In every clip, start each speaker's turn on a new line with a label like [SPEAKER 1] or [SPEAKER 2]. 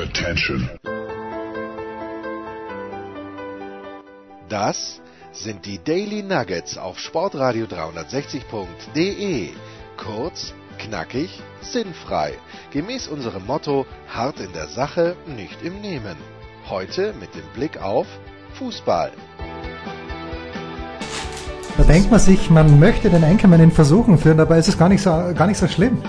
[SPEAKER 1] Attention.
[SPEAKER 2] Das sind die Daily Nuggets auf Sportradio 360.de. Kurz, knackig, sinnfrei. Gemäß unserem Motto: hart in der Sache, nicht im Nehmen. Heute mit dem Blick auf Fußball.
[SPEAKER 3] Da denkt man sich, man möchte den Enkelmann in Versuchen führen, dabei ist es gar nicht so, gar nicht so schlimm.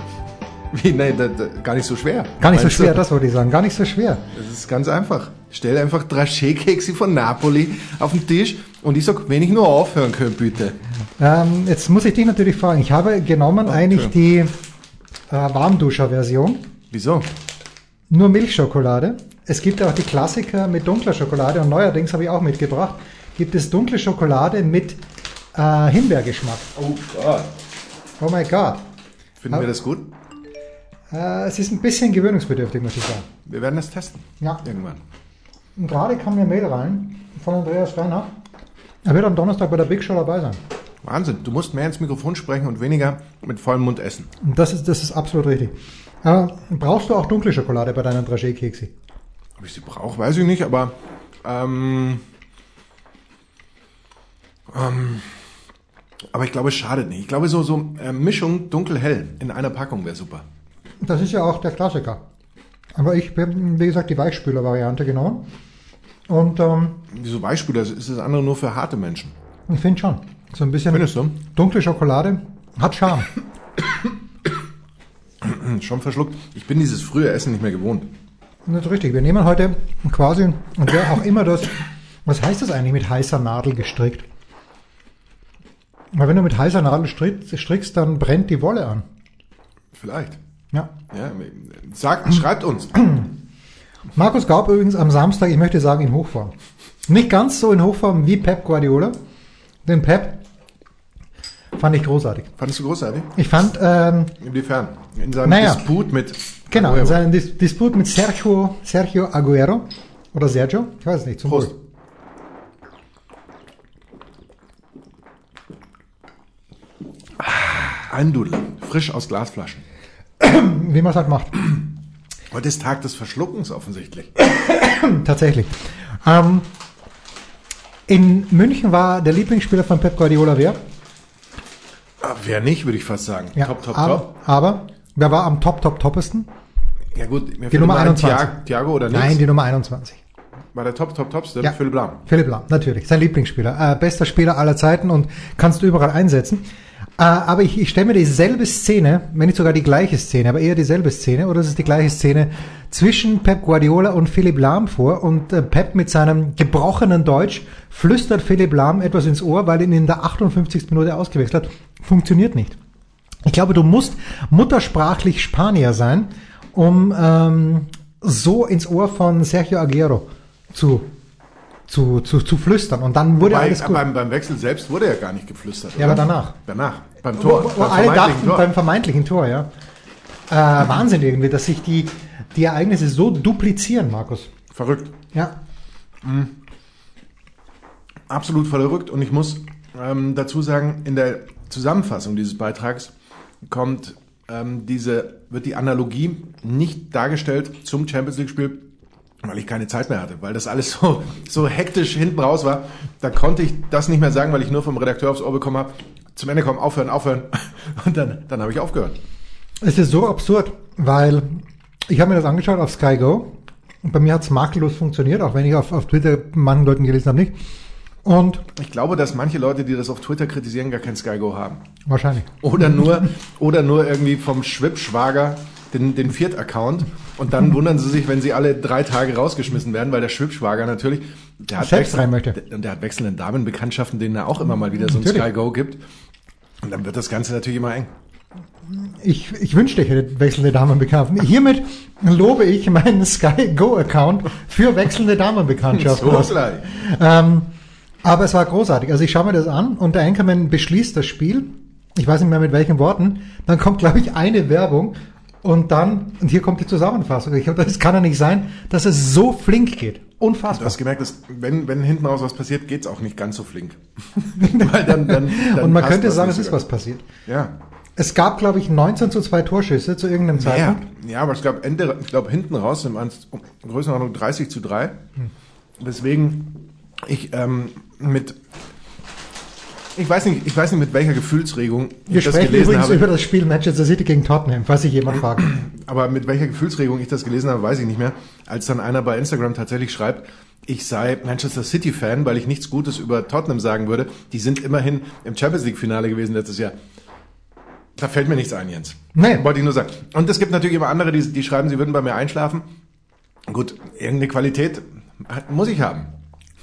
[SPEAKER 4] Wie, nein, da, da, gar nicht so schwer.
[SPEAKER 3] Gar nicht
[SPEAKER 4] Meinst
[SPEAKER 3] so schwer,
[SPEAKER 4] du?
[SPEAKER 3] das wollte ich sagen. Gar nicht so schwer.
[SPEAKER 4] Das ist ganz einfach. Stell einfach Draché-Kekse von Napoli auf den Tisch und ich sag, wenn ich nur aufhören könnte, bitte.
[SPEAKER 3] Ähm, jetzt muss ich dich natürlich fragen. Ich habe genommen eigentlich die äh, Warmduscher-Version.
[SPEAKER 4] Wieso?
[SPEAKER 3] Nur Milchschokolade. Es gibt auch die Klassiker mit dunkler Schokolade und neuerdings habe ich auch mitgebracht, gibt es dunkle Schokolade mit äh, Himbeergeschmack.
[SPEAKER 4] Oh Gott.
[SPEAKER 3] Oh mein Gott.
[SPEAKER 4] Finden wir das gut?
[SPEAKER 3] Äh, es ist ein bisschen gewöhnungsbedürftig, muss ich sagen.
[SPEAKER 4] Wir werden das testen.
[SPEAKER 3] Ja.
[SPEAKER 4] Irgendwann.
[SPEAKER 3] Und gerade kam mir Mail rein von Andreas Reinhardt. Er wird am Donnerstag bei der Big Show dabei sein.
[SPEAKER 4] Wahnsinn. Du musst mehr ins Mikrofon sprechen und weniger mit vollem Mund essen.
[SPEAKER 3] Und das ist, das ist absolut richtig. Äh, brauchst du auch dunkle Schokolade bei deinen Dragé-Keksi?
[SPEAKER 4] Ob ich sie brauche, weiß ich nicht, aber ähm, ähm, aber ich glaube, es schadet nicht. Ich glaube, so so äh, Mischung dunkel-hell in einer Packung wäre super.
[SPEAKER 3] Das ist ja auch der Klassiker. Aber ich habe, wie gesagt, die Weichspüler-Variante genommen. Und ähm,
[SPEAKER 4] Wieso Weichspüler? Ist das andere nur für harte Menschen?
[SPEAKER 3] ich finde schon, so ein bisschen
[SPEAKER 4] Findest du?
[SPEAKER 3] dunkle Schokolade hat Charme.
[SPEAKER 4] Schon verschluckt. Ich bin dieses frühe Essen nicht mehr gewohnt.
[SPEAKER 3] Das ist richtig. Wir nehmen heute quasi, und wer auch immer das, was heißt das eigentlich mit heißer Nadel gestrickt? Weil wenn du mit heißer Nadel strickst dann brennt die Wolle an.
[SPEAKER 4] Vielleicht.
[SPEAKER 3] Ja.
[SPEAKER 4] Ja, sagt, schreibt uns.
[SPEAKER 3] Markus Gaub übrigens am Samstag, ich möchte sagen, in Hochform. Nicht ganz so in Hochform wie Pep Guardiola. Den Pep fand ich großartig.
[SPEAKER 4] Fandest du großartig?
[SPEAKER 3] Ich fand, ähm,
[SPEAKER 4] Inwiefern? In seinem
[SPEAKER 3] Naja.
[SPEAKER 4] Disput mit
[SPEAKER 3] genau,
[SPEAKER 4] Aguero.
[SPEAKER 3] in seinem Dis Disput mit Sergio, Sergio Aguero oder Sergio, ich weiß es nicht, zum
[SPEAKER 4] Prost.
[SPEAKER 3] Wohl.
[SPEAKER 4] Ein Dudel. Frisch aus Glasflaschen.
[SPEAKER 3] Wie man es halt macht.
[SPEAKER 4] Heute ist Tag des Verschluckens offensichtlich.
[SPEAKER 3] Tatsächlich. Ähm, in München war der Lieblingsspieler von Pep Guardiola wer?
[SPEAKER 4] Ah, Wer nicht, würde ich fast sagen. top, top,
[SPEAKER 3] aber,
[SPEAKER 4] top.
[SPEAKER 3] aber wer war am top, top, toppesten?
[SPEAKER 4] Ja gut, mir
[SPEAKER 3] Die Nummer
[SPEAKER 4] immer ein
[SPEAKER 3] 21.
[SPEAKER 4] Thiago, oder nichts.
[SPEAKER 3] Nein, die Nummer 21.
[SPEAKER 4] War der Top, Top, Topste?
[SPEAKER 3] Ja.
[SPEAKER 4] Philipp Lahm.
[SPEAKER 3] Philipp Lahm, natürlich. Sein Lieblingsspieler. Äh, bester Spieler aller Zeiten und kannst du überall einsetzen. Äh, aber ich, ich stelle mir dieselbe Szene, wenn nicht sogar die gleiche Szene, aber eher dieselbe Szene, oder es ist die gleiche Szene, zwischen Pep Guardiola und Philipp Lahm vor und äh, Pep mit seinem gebrochenen Deutsch flüstert Philipp Lahm etwas ins Ohr, weil ihn in der 58. Minute ausgewechselt hat. Funktioniert nicht. Ich glaube, du musst muttersprachlich Spanier sein, um ähm, so ins Ohr von Sergio Aguero zu, zu, zu, zu flüstern. Und dann wurde
[SPEAKER 4] Wobei,
[SPEAKER 3] alles gut.
[SPEAKER 4] beim, beim Wechsel selbst wurde ja gar nicht geflüstert.
[SPEAKER 3] Ja,
[SPEAKER 4] oder?
[SPEAKER 3] aber danach.
[SPEAKER 4] Danach. Beim Tor.
[SPEAKER 3] wo, wo
[SPEAKER 4] beim vermeintlichen
[SPEAKER 3] dachten
[SPEAKER 4] Tor.
[SPEAKER 3] beim vermeintlichen Tor, ja. Äh, Wahnsinn irgendwie, dass sich die, die Ereignisse so duplizieren, Markus.
[SPEAKER 4] Verrückt.
[SPEAKER 3] Ja.
[SPEAKER 4] Absolut verrückt. Und ich muss ähm, dazu sagen, in der Zusammenfassung dieses Beitrags kommt ähm, diese, wird die Analogie nicht dargestellt zum Champions League Spiel, weil ich keine Zeit mehr hatte, weil das alles so, so hektisch hinten raus war. Da konnte ich das nicht mehr sagen, weil ich nur vom Redakteur aufs Ohr bekommen habe. Zum Ende kommen, aufhören, aufhören. Und dann, dann habe ich aufgehört.
[SPEAKER 3] Es ist so absurd, weil ich habe mir das angeschaut auf Sky Go und bei mir hat es makellos funktioniert, auch wenn ich auf, auf Twitter manchen Leuten gelesen habe, nicht. Und
[SPEAKER 4] Ich glaube, dass manche Leute, die das auf Twitter kritisieren, gar kein Sky Go haben.
[SPEAKER 3] wahrscheinlich.
[SPEAKER 4] Oder nur, oder nur irgendwie vom Schwibschwager den, den Viert-Account. Und dann wundern sie sich, wenn sie alle drei Tage rausgeschmissen werden, weil der Schwibschwager natürlich, der hat,
[SPEAKER 3] Selbst rein möchte.
[SPEAKER 4] Der, und der hat wechselnde Damenbekanntschaften, denen er auch immer mal wieder so ein
[SPEAKER 3] Natürlich.
[SPEAKER 4] Sky Go gibt. Und dann wird das Ganze natürlich immer eng.
[SPEAKER 3] Ich, ich wünschte, ich hätte wechselnde Damenbekanntschaften. Hiermit lobe ich meinen Sky Go Account für wechselnde Damenbekanntschaften.
[SPEAKER 4] So.
[SPEAKER 3] Ähm, aber es war großartig. Also ich schaue mir das an und der Anchorman beschließt das Spiel. Ich weiß nicht mehr mit welchen Worten. Dann kommt, glaube ich, eine Werbung und dann, und hier kommt die Zusammenfassung. Ich glaube, das kann ja nicht sein, dass es so flink geht.
[SPEAKER 4] Du
[SPEAKER 3] Unfassbar.
[SPEAKER 4] hast gemerkt, dass wenn, wenn hinten raus was passiert, geht's auch nicht ganz so flink. Weil dann, dann, dann
[SPEAKER 3] und man könnte sagen, es ist
[SPEAKER 4] so
[SPEAKER 3] was passiert.
[SPEAKER 4] Ja.
[SPEAKER 3] Es gab, glaube ich, 19 zu 2 Torschüsse zu irgendeinem
[SPEAKER 4] Ja,
[SPEAKER 3] Zeitpunkt.
[SPEAKER 4] ja, aber es gab Ende, ich glaube hinten raus im Größenordnung 30 zu 3. Weswegen ich ähm, mit ich weiß nicht, ich weiß nicht mit welcher Gefühlsregung
[SPEAKER 3] Wir
[SPEAKER 4] ich das
[SPEAKER 3] sprechen
[SPEAKER 4] gelesen
[SPEAKER 3] übrigens
[SPEAKER 4] habe,
[SPEAKER 3] über das Spiel Manchester City gegen Tottenham, falls sich jemand fragt.
[SPEAKER 4] aber mit welcher Gefühlsregung ich das gelesen habe, weiß ich nicht mehr, als dann einer bei Instagram tatsächlich schreibt, ich sei Manchester City Fan, weil ich nichts Gutes über Tottenham sagen würde. Die sind immerhin im Champions League Finale gewesen letztes Jahr. Da fällt mir nichts ein, Jens.
[SPEAKER 3] Nee.
[SPEAKER 4] Wollte ich nur sagen. Und es gibt natürlich immer andere, die, die schreiben, sie würden bei mir einschlafen. Gut, irgendeine Qualität muss ich haben.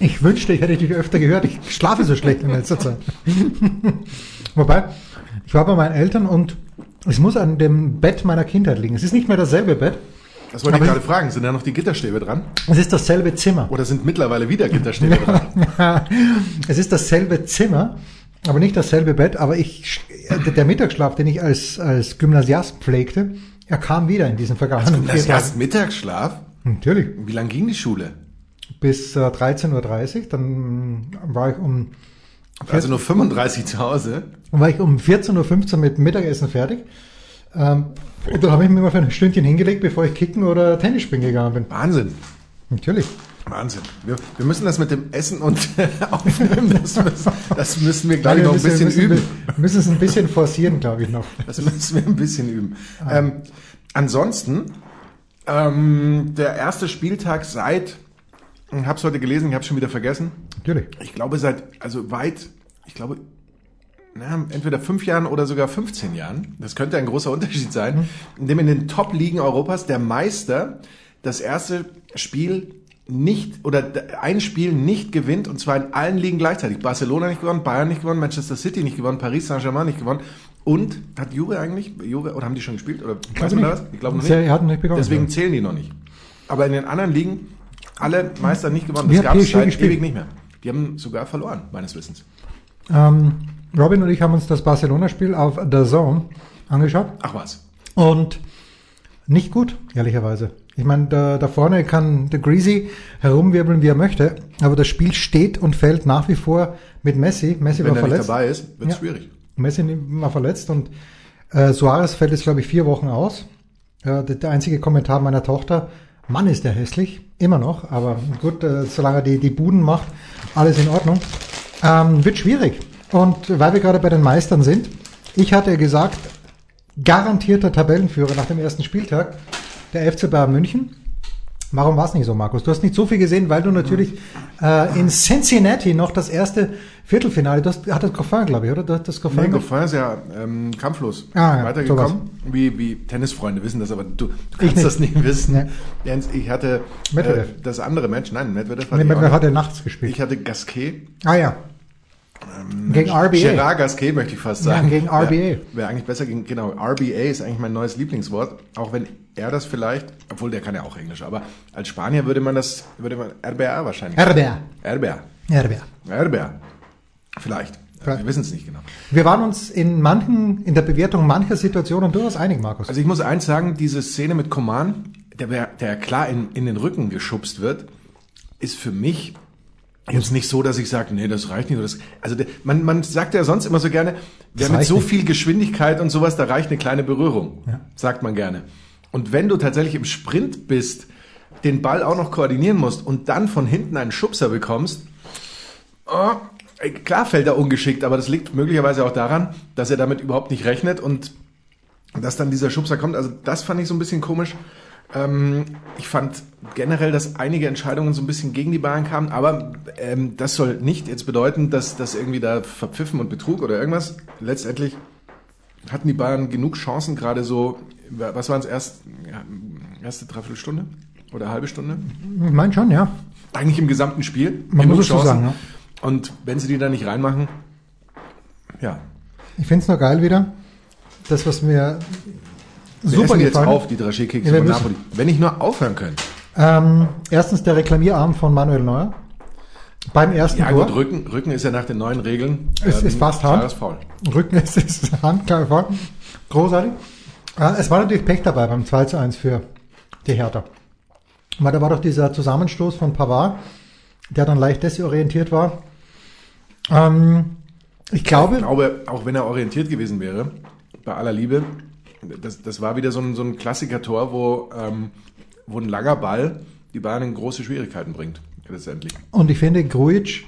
[SPEAKER 3] Ich wünschte, ich hätte dich öfter gehört. Ich schlafe so schlecht in letzter Zeit. Wobei, ich war bei meinen Eltern und es muss an dem Bett meiner Kindheit liegen. Es ist nicht mehr dasselbe Bett.
[SPEAKER 4] Das wollte ich gerade fragen. Sind da noch die Gitterstäbe dran?
[SPEAKER 3] Es ist dasselbe Zimmer.
[SPEAKER 4] Oder sind mittlerweile wieder Gitterstäbe dran?
[SPEAKER 3] es ist dasselbe Zimmer, aber nicht dasselbe Bett. Aber ich, der Mittagsschlaf, den ich als, als Gymnasiast pflegte, er kam wieder in diesen vergangenen
[SPEAKER 4] erst
[SPEAKER 3] Tagen.
[SPEAKER 4] Mittagsschlaf?
[SPEAKER 3] Natürlich.
[SPEAKER 4] Wie lang ging die Schule?
[SPEAKER 3] Bis äh, 13.30 Uhr. Dann war ich um
[SPEAKER 4] Also nur 35 zu Hause.
[SPEAKER 3] war ich um 14.15 Uhr mit Mittagessen fertig. Ähm, und dann habe ich mich mal für ein Stündchen hingelegt, bevor ich kicken oder Tennis spielen gegangen bin.
[SPEAKER 4] Wahnsinn.
[SPEAKER 3] Natürlich.
[SPEAKER 4] Wahnsinn. Wir, wir müssen das mit dem Essen und Aufnehmen, das müssen, das müssen wir, glaube ich, noch ein
[SPEAKER 3] müssen,
[SPEAKER 4] bisschen
[SPEAKER 3] müssen,
[SPEAKER 4] üben.
[SPEAKER 3] Wir müssen es ein bisschen forcieren, glaube ich noch.
[SPEAKER 4] Das müssen wir ein bisschen üben. Ähm, ansonsten, ähm, der erste Spieltag seit, ich habe es heute gelesen, ich habe schon wieder vergessen,
[SPEAKER 3] Natürlich.
[SPEAKER 4] ich glaube seit, also weit, ich glaube, na, entweder fünf Jahren oder sogar 15 Jahren, das könnte ein großer Unterschied sein, in dem in den Top-Ligen Europas der Meister das erste Spiel nicht oder ein Spiel nicht gewinnt und zwar in allen Ligen gleichzeitig. Barcelona nicht gewonnen, Bayern nicht gewonnen, Manchester City nicht gewonnen, Paris Saint-Germain nicht gewonnen und hat Juve eigentlich, Juve, oder haben die schon gespielt? Oder weiß man da was? Ich glaube noch nicht.
[SPEAKER 3] Sie hatten nicht begonnen.
[SPEAKER 4] Deswegen zählen die noch nicht. Aber in den anderen Ligen alle Meister nicht gewonnen. Das gab es
[SPEAKER 3] PSG
[SPEAKER 4] seit
[SPEAKER 3] gespielt?
[SPEAKER 4] ewig nicht mehr. Die haben sogar verloren, meines Wissens.
[SPEAKER 3] Ähm, Robin und ich haben uns das Barcelona-Spiel auf The Zone angeschaut
[SPEAKER 4] Ach was.
[SPEAKER 3] und nicht gut, ehrlicherweise. Ich meine, da, da vorne kann der Greasy herumwirbeln, wie er möchte, aber das Spiel steht und fällt nach wie vor mit Messi. Messi
[SPEAKER 4] Wenn
[SPEAKER 3] war
[SPEAKER 4] er nicht
[SPEAKER 3] verletzt.
[SPEAKER 4] dabei ist, wird es
[SPEAKER 3] Ja.
[SPEAKER 4] schwierig.
[SPEAKER 3] Messi war verletzt und äh, Suarez fällt jetzt, glaube ich, vier Wochen aus. Der, der einzige Kommentar meiner Tochter, Mann ist der hässlich, immer noch, aber gut, äh, solange er die, die Buden macht, alles in Ordnung. Ähm, wird schwierig. Und weil wir gerade bei den Meistern sind, ich hatte gesagt, garantierter Tabellenführer nach dem ersten Spieltag, der FC Bayern München. Warum war es nicht so, Markus? Du hast nicht so viel gesehen, weil du natürlich äh, in Cincinnati noch das erste Viertelfinale, du hast, hattest Goffin, glaube ich, oder? Du hattest Goffin.
[SPEAKER 4] Nee, Goffin ist ja ähm, kampflos
[SPEAKER 3] Ah, ja,
[SPEAKER 4] weitergekommen. Wie, wie Tennisfreunde wissen das, aber du, du kannst
[SPEAKER 3] nicht.
[SPEAKER 4] das nicht wissen.
[SPEAKER 3] Nee.
[SPEAKER 4] Jens, ich hatte äh,
[SPEAKER 3] Medvedev.
[SPEAKER 4] das andere Match, nein, Medvedev hatte
[SPEAKER 3] Nee,
[SPEAKER 4] nicht.
[SPEAKER 3] hat er nachts gespielt?
[SPEAKER 4] ich hatte Gasquet.
[SPEAKER 3] ah ja. gegen RBA.
[SPEAKER 4] Gerard Gasquet möchte ich fast
[SPEAKER 3] Ja,
[SPEAKER 4] sagen.
[SPEAKER 3] gegen RBA.
[SPEAKER 4] Wäre wär eigentlich besser gegen, genau, RBA ist eigentlich mein neues Lieblingswort, auch wenn er das vielleicht, obwohl der kann ja auch Englisch, aber als Spanier würde man das, würde man RBA wahrscheinlich.
[SPEAKER 3] RBA.
[SPEAKER 4] RBA.
[SPEAKER 3] RBA.
[SPEAKER 4] RBA. Vielleicht.
[SPEAKER 3] Vielleicht.
[SPEAKER 4] Wir wissen es nicht genau.
[SPEAKER 3] Wir waren uns in manchen, in der Bewertung mancher Situationen durchaus einig, Markus.
[SPEAKER 4] Also ich muss eins sagen, diese Szene mit Coman, der, der klar in, in den Rücken geschubst wird, ist für mich jetzt nicht so, dass ich sage, nee, das reicht nicht. Das, also der, man, man sagt ja sonst immer so gerne, wer mit so
[SPEAKER 3] nicht.
[SPEAKER 4] viel Geschwindigkeit und sowas, da reicht eine kleine Berührung,
[SPEAKER 3] Ja.
[SPEAKER 4] sagt man gerne. Und wenn du tatsächlich im Sprint bist, den Ball auch noch koordinieren musst und dann von hinten einen Schubser bekommst, oh, klar fällt er ungeschickt, aber das liegt möglicherweise auch daran, dass er damit überhaupt nicht rechnet und dass dann dieser Schubser kommt. Also das fand ich so ein bisschen komisch. Ähm, ich fand generell, dass einige Entscheidungen so ein bisschen gegen die Bayern kamen, aber ähm, das soll nicht jetzt bedeuten, dass das irgendwie da verpfiffen und Betrug oder irgendwas. Letztendlich hatten die Bayern genug Chancen, gerade so, was waren es erst, erste Dreiviertelstunde oder halbe Stunde?
[SPEAKER 3] Ich meine schon, ja.
[SPEAKER 4] Eigentlich im gesamten Spiel.
[SPEAKER 3] Man muss es so sagen, ja.
[SPEAKER 4] Und wenn sie die da nicht reinmachen, ja.
[SPEAKER 3] Ich finde es nur geil wieder. Das, was mir
[SPEAKER 4] Wir
[SPEAKER 3] super
[SPEAKER 4] essen jetzt
[SPEAKER 3] gefallen
[SPEAKER 4] auf, die Draché-Kekse
[SPEAKER 3] Ja,
[SPEAKER 4] von. Napoli. Wenn ich nur aufhören könnte.
[SPEAKER 3] Ähm, erstens der Reklamierarm von Manuel Neuer. Beim ersten
[SPEAKER 4] Ja
[SPEAKER 3] Tor.
[SPEAKER 4] gut, Rücken, Rücken ist ja nach den neuen Regeln.
[SPEAKER 3] Es ist fast
[SPEAKER 4] Foul.
[SPEAKER 3] Rücken ist, ist handklar voll. Großartig. Äh, Es war natürlich Pech dabei beim 2 zu 1 für die Hertha. Weil da war doch dieser Zusammenstoß von Pavard, der dann leicht desorientiert war. Ähm, ich glaube,
[SPEAKER 4] Ich glaube, auch wenn er orientiert gewesen wäre, bei aller Liebe, das, das war wieder so ein, so ein Klassiker-Tor, wo, ähm, wo ein langer Ball die Bayern in große Schwierigkeiten bringt, letztendlich.
[SPEAKER 3] Und ich finde, Grujic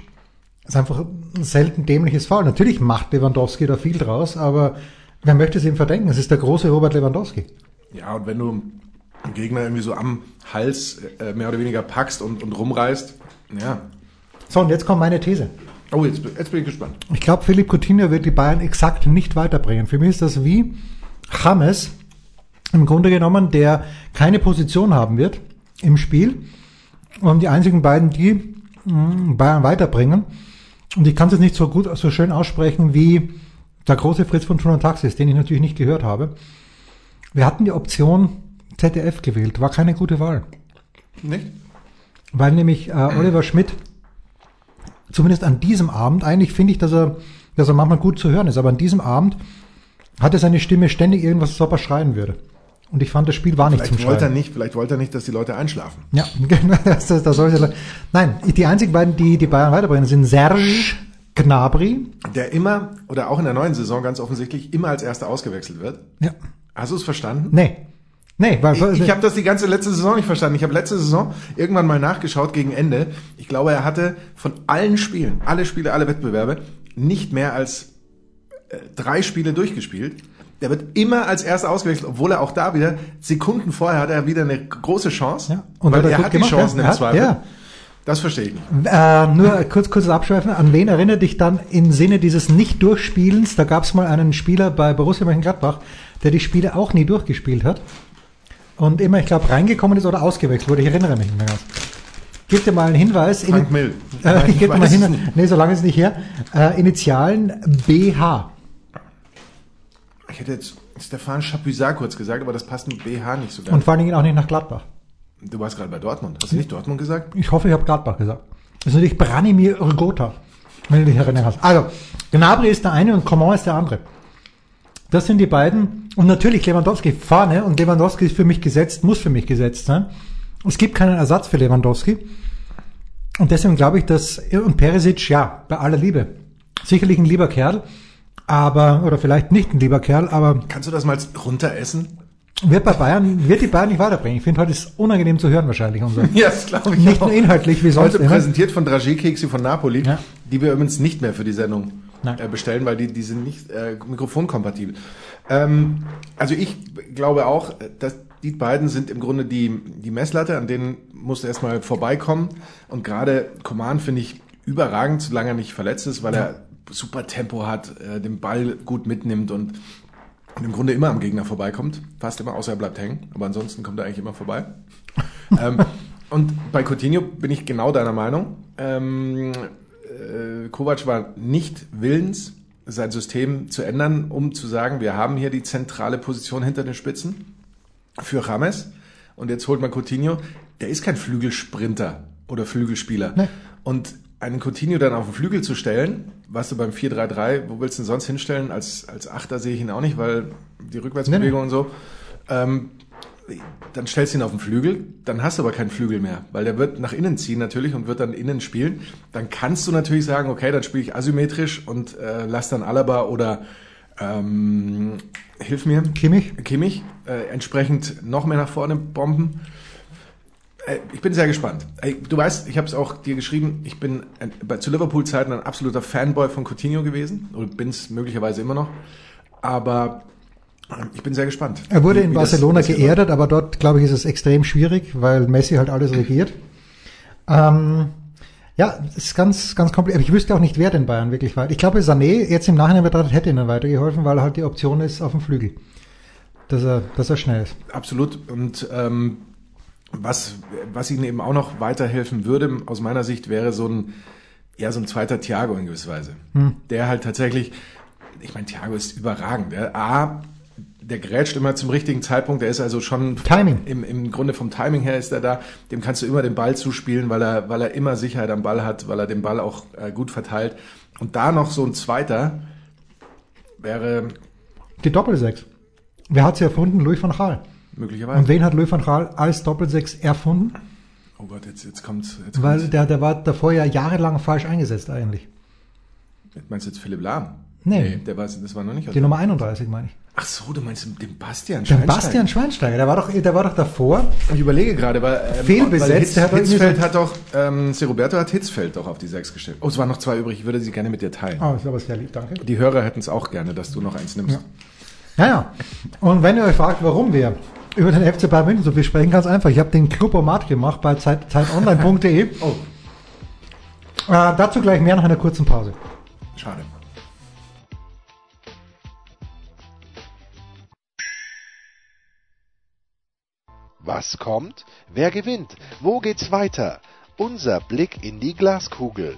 [SPEAKER 3] ist einfach ein selten dämliches Foul. Natürlich macht Lewandowski da viel draus, aber wer möchte es ihm verdenken? Es ist der große Robert Lewandowski.
[SPEAKER 4] Ja, und wenn du einen Gegner irgendwie so am Hals äh, mehr oder weniger packst und, und rumreißt, ja.
[SPEAKER 3] So, und jetzt kommt meine These.
[SPEAKER 4] Oh, jetzt, jetzt bin ich gespannt.
[SPEAKER 3] Ich glaube, Philipp Coutinho wird die Bayern exakt nicht weiterbringen. Für mich ist das wie James, im Grunde genommen, der keine Position haben wird im Spiel. Und die einzigen beiden, die mh, Bayern weiterbringen. Und ich kann es jetzt nicht so gut, so schön aussprechen wie der große Fritz von Thun und Taxis, den ich natürlich nicht gehört habe. Wir hatten die Option ZDF gewählt, war keine gute Wahl.
[SPEAKER 4] Nicht?
[SPEAKER 3] Weil nämlich äh, Oliver Schmidt, zumindest an diesem Abend, eigentlich finde ich, dass er, dass er manchmal gut zu hören ist, aber an diesem Abend hatte seine Stimme ständig irgendwas, ob er schreien würde. Und ich fand, das Spiel war nicht
[SPEAKER 4] Vielleicht
[SPEAKER 3] zum
[SPEAKER 4] wollte er nicht, vielleicht wollte er nicht, dass die Leute einschlafen.
[SPEAKER 3] Ja, genau, das, das, das sollte, nein, die einzigen beiden, die die Bayern weiterbringen, sind Serge Gnabry.
[SPEAKER 4] Der immer, oder auch in der neuen Saison ganz offensichtlich, immer als Erster ausgewechselt wird.
[SPEAKER 3] Ja,
[SPEAKER 4] Hast du es verstanden?
[SPEAKER 3] nee. Nee, weil,
[SPEAKER 4] Ich, ich habe das die ganze letzte Saison nicht verstanden. Ich habe letzte Saison irgendwann mal nachgeschaut gegen Ende. Ich glaube, er hatte von allen Spielen, alle Spiele, alle Wettbewerbe, nicht mehr als äh, drei Spiele durchgespielt. Der wird immer als erster ausgewechselt, obwohl er auch da wieder Sekunden vorher hat er wieder eine große Chance.
[SPEAKER 3] Ja, und
[SPEAKER 4] weil
[SPEAKER 3] hat er
[SPEAKER 4] hat die
[SPEAKER 3] gemacht,
[SPEAKER 4] Chancen
[SPEAKER 3] ja.
[SPEAKER 4] im Zweifel.
[SPEAKER 3] ja.
[SPEAKER 4] Das verstehe ich nicht.
[SPEAKER 3] Äh, nur kurz, kurz abschweifen. An wen erinnert dich dann im Sinne dieses Nicht-Durchspielens? Da gab es mal einen Spieler bei Borussia Mönchengladbach, der die Spiele auch nie durchgespielt hat. Und immer, ich glaube, reingekommen ist oder ausgewechselt wurde. Ich erinnere mich nicht mehr ganz. Gib dir mal einen Hinweis.
[SPEAKER 4] Frank Mill.
[SPEAKER 3] Äh, ich gebe mal hin. Nee, so lange ist es nicht her. Äh, Initialen BH.
[SPEAKER 4] Ich hätte jetzt Stefan Chapuisat kurz gesagt, aber das passt mit BH nicht so
[SPEAKER 3] Und
[SPEAKER 4] ganz.
[SPEAKER 3] vor allen Dingen auch nicht nach Gladbach.
[SPEAKER 4] Du warst gerade bei Dortmund. Hast du nicht Dortmund gesagt?
[SPEAKER 3] Ich hoffe, ich habe Gladbach gesagt. Das ist natürlich Branimir Rgota, wenn du dich erinnern kannst. Also, Gnabry ist der eine und Coman ist der andere. Das sind die beiden. Und natürlich Lewandowski vorne. Und Lewandowski ist für mich gesetzt, muss für mich gesetzt sein. Es gibt keinen Ersatz für Lewandowski. Und deswegen glaube ich, dass, und Perisic, ja, bei aller Liebe. Sicherlich ein lieber Kerl, aber, oder vielleicht nicht ein lieber Kerl, aber
[SPEAKER 4] Kannst du das mal runteressen?
[SPEAKER 3] Wird bei Bayern, wird die Bayern nicht weiterbringen. Ich finde, heute ist unangenehm zu hören wahrscheinlich. Unser.
[SPEAKER 4] Ja, das glaube ich
[SPEAKER 3] Nicht
[SPEAKER 4] auch.
[SPEAKER 3] nur inhaltlich, wie sonst
[SPEAKER 4] Heute präsentiert von Dragé Keksi von Napoli,
[SPEAKER 3] Ja.
[SPEAKER 4] die wir übrigens nicht mehr für die Sendung
[SPEAKER 3] Nein.
[SPEAKER 4] äh, bestellen, weil die, die sind nicht äh, mikrofonkompatibel. Ähm, also ich glaube auch, äh, dass die beiden sind im Grunde die, die Messlatte, an denen musst du erstmal vorbeikommen. Und gerade Coman finde ich überragend, solange er nicht verletzt ist, weil er super Tempo hat, äh, den Ball gut mitnimmt und und im Grunde immer am Gegner vorbeikommt. Fast immer, außer er bleibt hängen. Aber ansonsten kommt er eigentlich immer vorbei. ähm, und bei Coutinho bin ich genau deiner Meinung. Ähm, äh, Kovac war nicht willens, sein System zu ändern, um zu sagen, wir haben hier die zentrale Position hinter den Spitzen für James. Und jetzt holt man Coutinho. Der ist kein Flügelsprinter oder Flügelspieler.
[SPEAKER 3] Nee.
[SPEAKER 4] Und einen Coutinho dann auf den Flügel zu stellen, was du beim 4-3-3, wo willst du ihn sonst hinstellen? Als, als Achter sehe ich ihn auch nicht, weil die Rückwärtsbewegung
[SPEAKER 3] Nee,
[SPEAKER 4] und so. Ähm, dann stellst du ihn auf den Flügel, dann hast du aber keinen Flügel mehr, weil der wird nach innen ziehen natürlich und wird dann innen spielen. Dann kannst du natürlich sagen, okay, dann spiele ich asymmetrisch und äh, lass dann Alaba oder ähm, hilf mir,
[SPEAKER 3] Kimmich?
[SPEAKER 4] Kimmich äh, entsprechend noch mehr nach vorne bomben. Äh, Ich bin sehr gespannt. Du weißt, ich habe es auch dir geschrieben, ich bin zu Liverpool-Zeiten ein absoluter Fanboy von Coutinho gewesen und bin es möglicherweise immer noch. Aber äh, ich bin sehr gespannt.
[SPEAKER 3] Er wurde
[SPEAKER 4] wie-
[SPEAKER 3] in
[SPEAKER 4] wie
[SPEAKER 3] Barcelona
[SPEAKER 4] das
[SPEAKER 3] geerdet, aber dort, glaube ich, ist es extrem schwierig, weil Messi halt alles regiert. Ähm, ja, es ist ganz, ganz kompliziert. Ich wüsste auch nicht, wer den Bayern wirklich weit. Ich glaube, Sané jetzt im Nachhinein betrachtet hätte ihnen weitergeholfen, weil halt die Option ist auf dem Flügel. Dass er, dass er schnell ist.
[SPEAKER 4] Absolut. Und ähm, was, was ihnen eben auch noch weiterhelfen würde, aus meiner Sicht, wäre so ein, ja, so ein zweiter Thiago in gewisser Weise. Der halt tatsächlich, ich meine, Thiago ist überragend. Der A, der grätscht immer zum richtigen Zeitpunkt, der ist also schon
[SPEAKER 3] Timing.
[SPEAKER 4] Im, im Grunde vom Timing her ist er da. Dem kannst du immer den Ball zuspielen, weil er, weil er immer Sicherheit am Ball hat, weil er den Ball auch äh, gut verteilt. Und da noch so ein zweiter wäre
[SPEAKER 3] Die Doppelsechs. Wer hat sie erfunden? Louis van Gaal.
[SPEAKER 4] Möglicherweise.
[SPEAKER 3] Und wen hat Louis van Gaal als Doppelsechs erfunden?
[SPEAKER 4] oh Gott, jetzt, jetzt kommt's. Jetzt
[SPEAKER 3] Weil
[SPEAKER 4] kommt's.
[SPEAKER 3] der, der war davor ja jahrelang falsch eingesetzt eigentlich.
[SPEAKER 4] Meinst du jetzt Philipp Lahm?
[SPEAKER 3] Nee.
[SPEAKER 4] der war, das war noch nicht.
[SPEAKER 3] Die Nummer 31, meine ich.
[SPEAKER 4] Ach so, du meinst den Bastian
[SPEAKER 3] Den
[SPEAKER 4] Schweinsteiger.
[SPEAKER 3] Bastian Schweinsteiger, der war doch, der war doch davor.
[SPEAKER 4] Ich überlege gerade, weil ähm,
[SPEAKER 3] Fehlbesetzt,
[SPEAKER 4] weil Hitz,
[SPEAKER 3] hat
[SPEAKER 4] Hitzfeld hat doch, ähm, Roberto hat Hitzfeld doch auf die Sechs gestellt. Oh, es waren noch zwei übrig, ich würde sie gerne mit dir teilen.
[SPEAKER 3] Oh, ist aber sehr lieb, danke.
[SPEAKER 4] Die Hörer hätten es auch gerne, dass du noch eins nimmst.
[SPEAKER 3] Ja, ja. Und wenn ihr euch fragt, warum wir über den FC Bayern München so viel sprechen, ganz einfach. Ich habe den Clubomat gemacht bei zeit, zeitonline.de.
[SPEAKER 4] Oh,
[SPEAKER 3] Äh, dazu gleich mehr nach einer kurzen Pause.
[SPEAKER 4] schade.
[SPEAKER 2] Was kommt? Wer gewinnt? Wo geht's weiter? Unser Blick in die Glaskugel.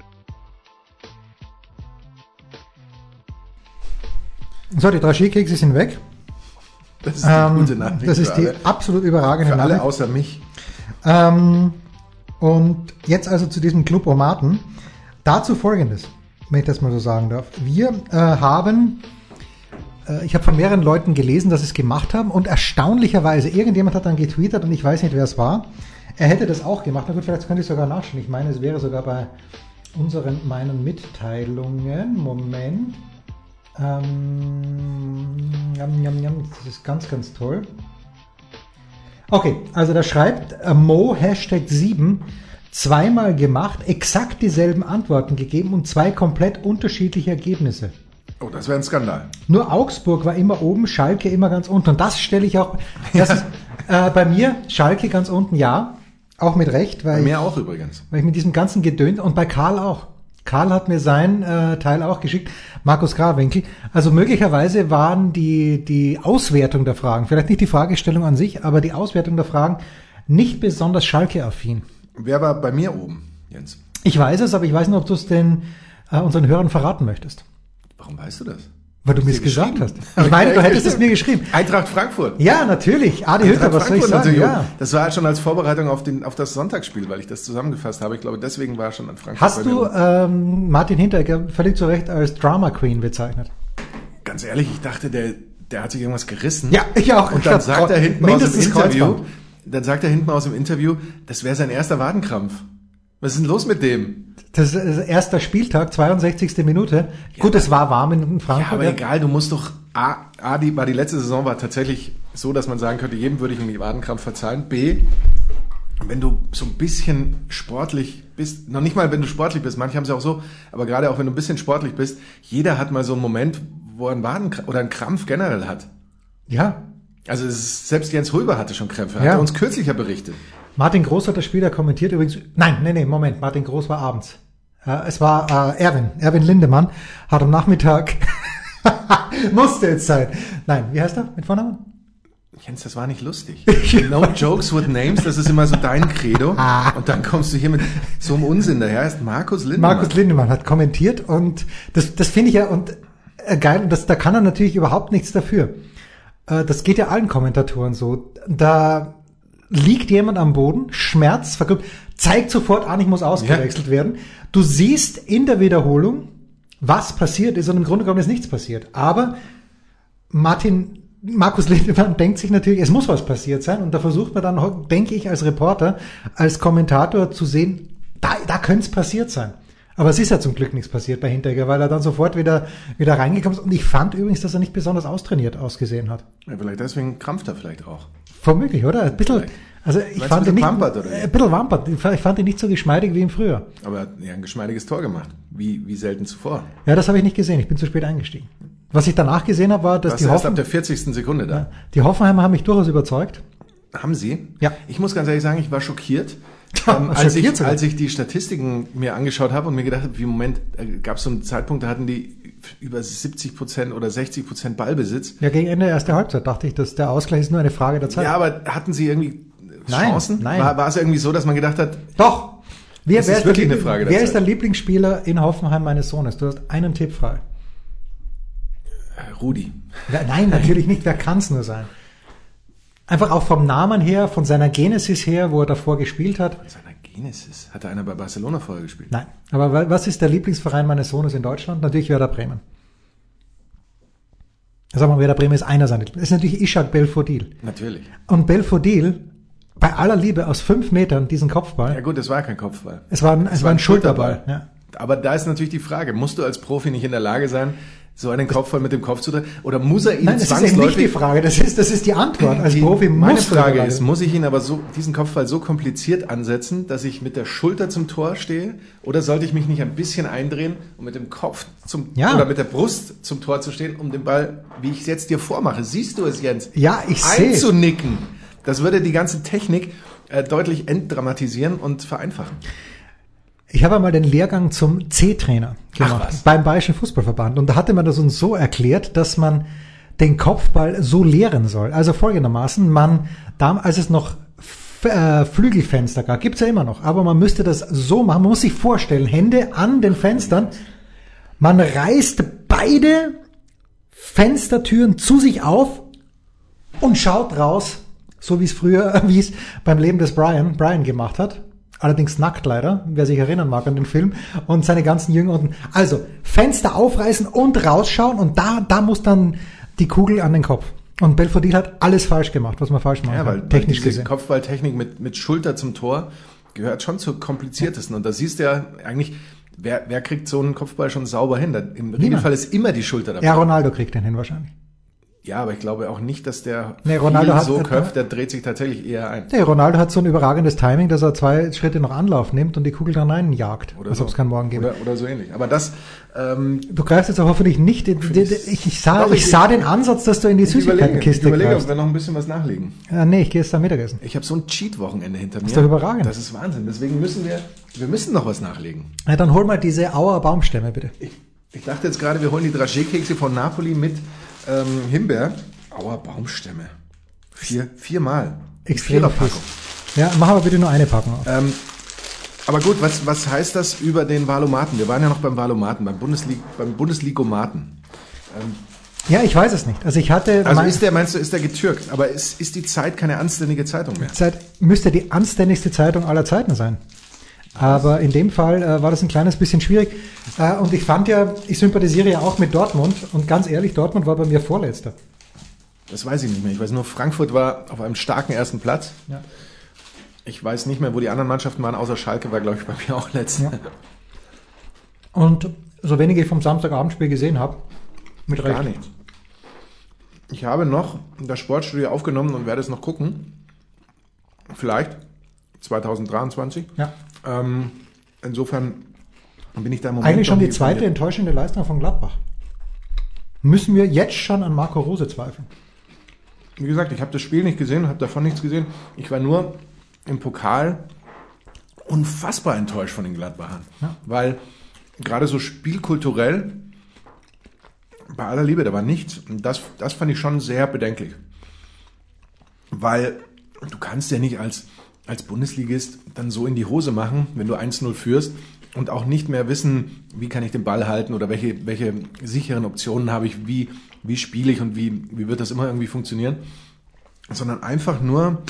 [SPEAKER 3] So, die drei Skikekse sind weg.
[SPEAKER 4] Das ist die
[SPEAKER 3] Ähm,
[SPEAKER 4] gute Nachricht.
[SPEAKER 3] das ist die absolut überragende
[SPEAKER 4] für alle
[SPEAKER 3] Nachricht.
[SPEAKER 4] außer mich.
[SPEAKER 3] Ähm, und jetzt also zu diesem Clubomaten. Dazu folgendes, wenn ich das mal so sagen darf. Wir äh, haben, äh, ich habe von mehreren Leuten gelesen, dass sie es gemacht haben und erstaunlicherweise, irgendjemand hat dann getweetet und ich weiß nicht, wer es war. Er hätte das auch gemacht. Na gut, vielleicht könnte ich sogar nachschauen. Ich meine, es wäre sogar bei unseren, meinen Mitteilungen. Moment. Ähm, jam, jam, jam, das ist ganz, ganz toll. Okay, also da schreibt äh, Mo Hashtag 7 zweimal gemacht, exakt dieselben Antworten gegeben und zwei komplett unterschiedliche Ergebnisse.
[SPEAKER 4] Oh, das wäre ein Skandal.
[SPEAKER 3] Nur Augsburg war immer oben, Schalke immer ganz unten. Und das stelle ich auch, das ist äh, bei mir, Schalke ganz unten, ja, auch mit Recht,
[SPEAKER 4] Bei
[SPEAKER 3] weil,
[SPEAKER 4] mir
[SPEAKER 3] ich,
[SPEAKER 4] auch übrigens.
[SPEAKER 3] weil ich mit diesem ganzen Gedöns und bei Karl auch. Karl hat mir sein äh, Teil auch geschickt, Markus Grawinkel. Also möglicherweise waren die, die Auswertung der Fragen, vielleicht nicht die Fragestellung an sich, aber die Auswertung der Fragen nicht besonders Schalke-affin.
[SPEAKER 4] Wer war bei mir oben, Jens?
[SPEAKER 3] Ich weiß es, aber ich weiß nicht, ob du es den äh, unseren Hörern verraten möchtest.
[SPEAKER 4] Warum weißt du das?
[SPEAKER 3] Weil du mir es gesagt hast. Ich meine, du hättest es mir geschrieben.
[SPEAKER 4] Eintracht Frankfurt.
[SPEAKER 3] Ja, natürlich. Adi Hütter, was soll ich
[SPEAKER 4] Frankfurt
[SPEAKER 3] sagen?
[SPEAKER 4] natürlich.
[SPEAKER 3] Ja.
[SPEAKER 4] Das war schon als Vorbereitung auf, den, auf das Sonntagsspiel, weil ich das zusammengefasst habe. Ich glaube, deswegen war er schon an Frankfurt.
[SPEAKER 3] Hast du ähm, Martin Hinteregger völlig zu Recht als Drama Queen bezeichnet?
[SPEAKER 4] Ganz ehrlich, ich dachte, der, der hat sich irgendwas gerissen.
[SPEAKER 3] Ja, ich auch.
[SPEAKER 4] Und dann sagt er hinten aus dem Interview,
[SPEAKER 3] Kreuzband.
[SPEAKER 4] dann sagt er hinten aus dem Interview, das wäre sein erster Wadenkrampf. Was ist denn los mit dem?
[SPEAKER 3] Das ist erster Spieltag, 62. Minute. Gut, es war warm in
[SPEAKER 4] Ja,
[SPEAKER 3] Frankfurt.
[SPEAKER 4] aber
[SPEAKER 3] ja.
[SPEAKER 4] egal, du musst doch, A, A die, war die letzte Saison war tatsächlich so, dass man sagen könnte, jedem würde ich einen Wadenkrampf verzeihen. B, wenn du so ein bisschen sportlich bist, noch nicht mal wenn du sportlich bist, manche haben es ja auch so, aber gerade auch wenn du ein bisschen sportlich bist, jeder hat mal so einen Moment, wo er einen Wadenkrampf oder einen Krampf generell hat.
[SPEAKER 3] ja.
[SPEAKER 4] Also es ist, selbst Jens Röber hatte schon Krämpfe, hat
[SPEAKER 3] Ja.
[SPEAKER 4] er uns kürzlich ja berichtet.
[SPEAKER 3] Martin Groß hat das Spiel ja kommentiert übrigens. Nein, nee, nee, Moment. Martin Groß war abends. Äh, es war äh, Erwin. Erwin Lindemann hat am Nachmittag. Musste jetzt sein. Nein, wie heißt er mit Vornamen?
[SPEAKER 4] Jens, das war nicht lustig. No jokes with names, das ist immer so dein Credo. Und dann kommst du hier mit so einem Unsinn daher. Er ist Markus Lindemann.
[SPEAKER 3] Markus Lindemann hat kommentiert und das, das finde ich ja und äh, geil und das, da kann er natürlich überhaupt nichts dafür. Äh, das geht ja allen Kommentatoren so. Da liegt jemand am Boden, Schmerz, verkrümmt, zeigt sofort an, ich muss ausgewechselt werden. Du siehst in der Wiederholung, was passiert ist und im Grunde genommen ist nichts passiert. Aber Martin, Markus Lindemann denkt sich natürlich, es muss was passiert sein und da versucht man dann, denke ich, als Reporter, als Kommentator zu sehen, da, da könnte es passiert sein. Aber es ist ja zum Glück nichts passiert bei Hinteregger, weil er dann sofort wieder, wieder reingekommen ist. Und ich fand übrigens, dass er nicht besonders austrainiert ausgesehen hat.
[SPEAKER 4] Ja, vielleicht deswegen krampft er vielleicht auch.
[SPEAKER 3] Vermutlich, oder? Ein bisschen, also ich
[SPEAKER 4] Meinst
[SPEAKER 3] fand ihn nicht,
[SPEAKER 4] wampert, oder
[SPEAKER 3] ein bisschen wampert. Ich fand- ihn nicht so geschmeidig wie im Frühjahr.
[SPEAKER 4] Aber er hat ja ein geschmeidiges Tor gemacht. Wie, wie selten zuvor.
[SPEAKER 3] Ja, das habe ich nicht gesehen. Ich bin zu spät eingestiegen. Was ich danach gesehen habe, war, dass
[SPEAKER 4] Das
[SPEAKER 3] die,
[SPEAKER 4] erst ab
[SPEAKER 3] Hoffen,
[SPEAKER 4] der 40. Sekunde da.
[SPEAKER 3] die Hoffenheimer haben mich durchaus überzeugt.
[SPEAKER 4] Haben Sie?
[SPEAKER 3] Ja.
[SPEAKER 4] Ich muss ganz ehrlich sagen, ich war schockiert. Ähm, als, ich, als ich die Statistiken mir angeschaut habe und mir gedacht habe, wie Moment, gab es so einen Zeitpunkt, da hatten die über 70 Prozent oder 60 Prozent Ballbesitz.
[SPEAKER 3] Ja, gegen Ende der ersten Halbzeit dachte ich, dass der Ausgleich ist nur eine Frage der Zeit.
[SPEAKER 4] Ja, aber hatten sie irgendwie
[SPEAKER 3] Nein,
[SPEAKER 4] Chancen?
[SPEAKER 3] nein.
[SPEAKER 4] War, war es irgendwie so, dass man gedacht hat,
[SPEAKER 3] Doch! Wer,
[SPEAKER 4] Das
[SPEAKER 3] wer
[SPEAKER 4] ist
[SPEAKER 3] ist,
[SPEAKER 4] wirklich
[SPEAKER 3] der,
[SPEAKER 4] eine Frage der
[SPEAKER 3] wer ist
[SPEAKER 4] Zeit.
[SPEAKER 3] der Lieblingsspieler in Hoffenheim meines Sohnes? Du hast einen Tipp frei.
[SPEAKER 4] Rudi.
[SPEAKER 3] Nein, natürlich nicht. Wer kann es nur sein? Einfach auch vom Namen her, von seiner Genesis her, wo er davor gespielt hat.
[SPEAKER 4] Von seiner Genesis. Hat da einer bei Barcelona vorher gespielt?
[SPEAKER 3] Nein. Aber wa- was ist der Lieblingsverein meines Sohnes in Deutschland? Natürlich Werder Bremen. Sag mal, Werder Bremen ist einer seiner Lieblings. Das ist natürlich Ishak Belfodil.
[SPEAKER 4] Natürlich.
[SPEAKER 3] Und Belfodil, bei aller Liebe, aus fünf Metern diesen Kopfball,
[SPEAKER 4] Ja gut, das war kein Kopfball.
[SPEAKER 3] es war ein, es war ein Schulterball. Ja.
[SPEAKER 4] Aber da ist natürlich die Frage, musst du als Profi nicht in der Lage sein, so einen Kopfball mit dem Kopf zu treffen? Oder muss er ihn
[SPEAKER 3] Nein, das ist eben nicht die Frage, das ist, das ist die Antwort. Als
[SPEAKER 4] Die-
[SPEAKER 3] Profi
[SPEAKER 4] meine
[SPEAKER 3] musst du
[SPEAKER 4] Frage ist, muss ich ihn aber so, diesen Kopfball so kompliziert ansetzen, dass ich mit der Schulter zum Tor stehe? Oder sollte ich mich nicht ein bisschen eindrehen, um mit dem Kopf zum,
[SPEAKER 3] Ja.
[SPEAKER 4] oder mit der Brust zum Tor zu stehen, um den Ball, wie ich es jetzt dir vormache, siehst du es, Jens?
[SPEAKER 3] Ja, ich sehe.
[SPEAKER 4] Einzunicken. Das würde die ganze Technik äh, deutlich entdramatisieren und vereinfachen.
[SPEAKER 3] Ich habe einmal den Lehrgang zum C-Trainer gemacht beim Bayerischen Fußballverband und da hatte man das uns so erklärt, dass man den Kopfball so leeren soll. Also folgendermaßen, man, als es noch äh, Flügelfenster gab, gibt's ja immer noch, aber man müsste das so machen, man muss sich vorstellen, Hände an den Fenstern, man reißt beide Fenstertüren zu sich auf und schaut raus, so wie es früher, wie es beim Leben des Brian, Brian gemacht hat. Allerdings nackt leider, wer sich erinnern mag an den Film und seine ganzen Jünger unten. Also Fenster aufreißen und rausschauen und da, da muss dann die Kugel an den Kopf. Und Belfodil hat alles falsch gemacht, was man falsch machen
[SPEAKER 4] Ja, weil,
[SPEAKER 3] technisch
[SPEAKER 4] weil
[SPEAKER 3] gesehen.
[SPEAKER 4] Kopfballtechnik mit, mit Schulter zum Tor gehört schon zur kompliziertesten. Und da siehst du ja eigentlich, wer, wer kriegt so einen Kopfball schon sauber hin? Im Regelfall ist immer die Schulter dabei.
[SPEAKER 3] Ja, Ronaldo kriegt den hin wahrscheinlich.
[SPEAKER 4] Ja, aber ich glaube auch nicht, dass der
[SPEAKER 3] Nee, Ronaldo hat-
[SPEAKER 4] so köpft, der dreht sich tatsächlich eher ein.
[SPEAKER 3] Nee, Ronaldo hat so ein überragendes Timing, dass er zwei Schritte noch Anlauf nimmt und die Kugel dann reinjagt.
[SPEAKER 4] Oder
[SPEAKER 3] als
[SPEAKER 4] so.
[SPEAKER 3] ob es keinen Morgen gäbe.
[SPEAKER 4] Oder, oder so ähnlich. Aber das, ähm,
[SPEAKER 3] Du greifst jetzt auch hoffentlich nicht, in, die, die, ich, ich, sah, ich
[SPEAKER 4] ich-
[SPEAKER 3] sah den Ansatz, dass du in die
[SPEAKER 4] ich überlege, ich
[SPEAKER 3] Süßigkeitenkiste
[SPEAKER 4] überlege, ob
[SPEAKER 3] greifst.
[SPEAKER 4] wir noch ein bisschen was nachlegen.
[SPEAKER 3] Ja, nee, ich gehe jetzt da Mittagessen.
[SPEAKER 4] Ich habe so ein Cheat-Wochenende hinter mir.
[SPEAKER 3] Ist doch überragend.
[SPEAKER 4] Das ist Wahnsinn. Deswegen müssen wir, wir müssen noch was nachlegen.
[SPEAKER 3] Ja, dann hol mal diese Auer Baumstämme bitte.
[SPEAKER 4] Ich, ich dachte jetzt gerade, wir holen die Dragé-Kekse von Napoli mit ähm, Himbeer. Aua, Baumstämme. Vier, viermal.
[SPEAKER 3] Extrem
[SPEAKER 4] Viererpackung.
[SPEAKER 3] fies. Ja, mach aber bitte nur eine Packung.
[SPEAKER 4] Ähm, aber gut, was, was heißt das über den Valomaten? Wir waren ja noch beim Valomaten, beim, Bundeslig beim Bundesligomaten.
[SPEAKER 3] Ja, ich weiß es nicht. Also ich hatte,
[SPEAKER 4] Also ist der, meinst du, ist der getürkt? Aber ist, ist die Zeit keine anständige Zeitung mehr?
[SPEAKER 3] Zeit, müsste die anständigste Zeitung aller Zeiten sein. Aber in dem Fall äh, war das ein kleines bisschen schwierig. Äh, und ich fand ja, ich sympathisiere ja auch mit Dortmund. Und ganz ehrlich, Dortmund war bei mir Vorletzter.
[SPEAKER 4] Das weiß ich nicht mehr. Ich weiß nur, Frankfurt war auf einem starken ersten Platz.
[SPEAKER 3] Ja.
[SPEAKER 4] Ich weiß nicht mehr, wo die anderen Mannschaften waren, außer Schalke war, glaube ich, bei mir auch letzter.
[SPEAKER 3] Ja. Und so wenig ich vom Samstagabendspiel gesehen habe, mit Recht.
[SPEAKER 4] Gar nichts. Ich habe noch das Sportstudio aufgenommen und werde es noch gucken. Vielleicht 2023.
[SPEAKER 3] Ja.
[SPEAKER 4] Ähm, insofern bin ich da im Moment
[SPEAKER 3] Eigentlich schon die zweite
[SPEAKER 4] informiert.
[SPEAKER 3] enttäuschende Leistung von Gladbach. Müssen wir jetzt schon an Marco Rose zweifeln?
[SPEAKER 4] Wie gesagt, ich habe das Spiel nicht gesehen, habe davon nichts gesehen. Ich war nur im Pokal unfassbar enttäuscht von den Gladbachern.
[SPEAKER 3] Ja.
[SPEAKER 4] Weil gerade so spielkulturell, bei aller Liebe, da war nichts. Und das, das fand ich schon sehr bedenklich. Weil du kannst ja nicht als, als Bundesligist dann so in die Hose machen, wenn du 1-0 führst und auch nicht mehr wissen, wie kann ich den Ball halten oder welche, welche sicheren Optionen habe ich, wie, wie spiele ich und wie, wie wird das immer irgendwie funktionieren, sondern einfach nur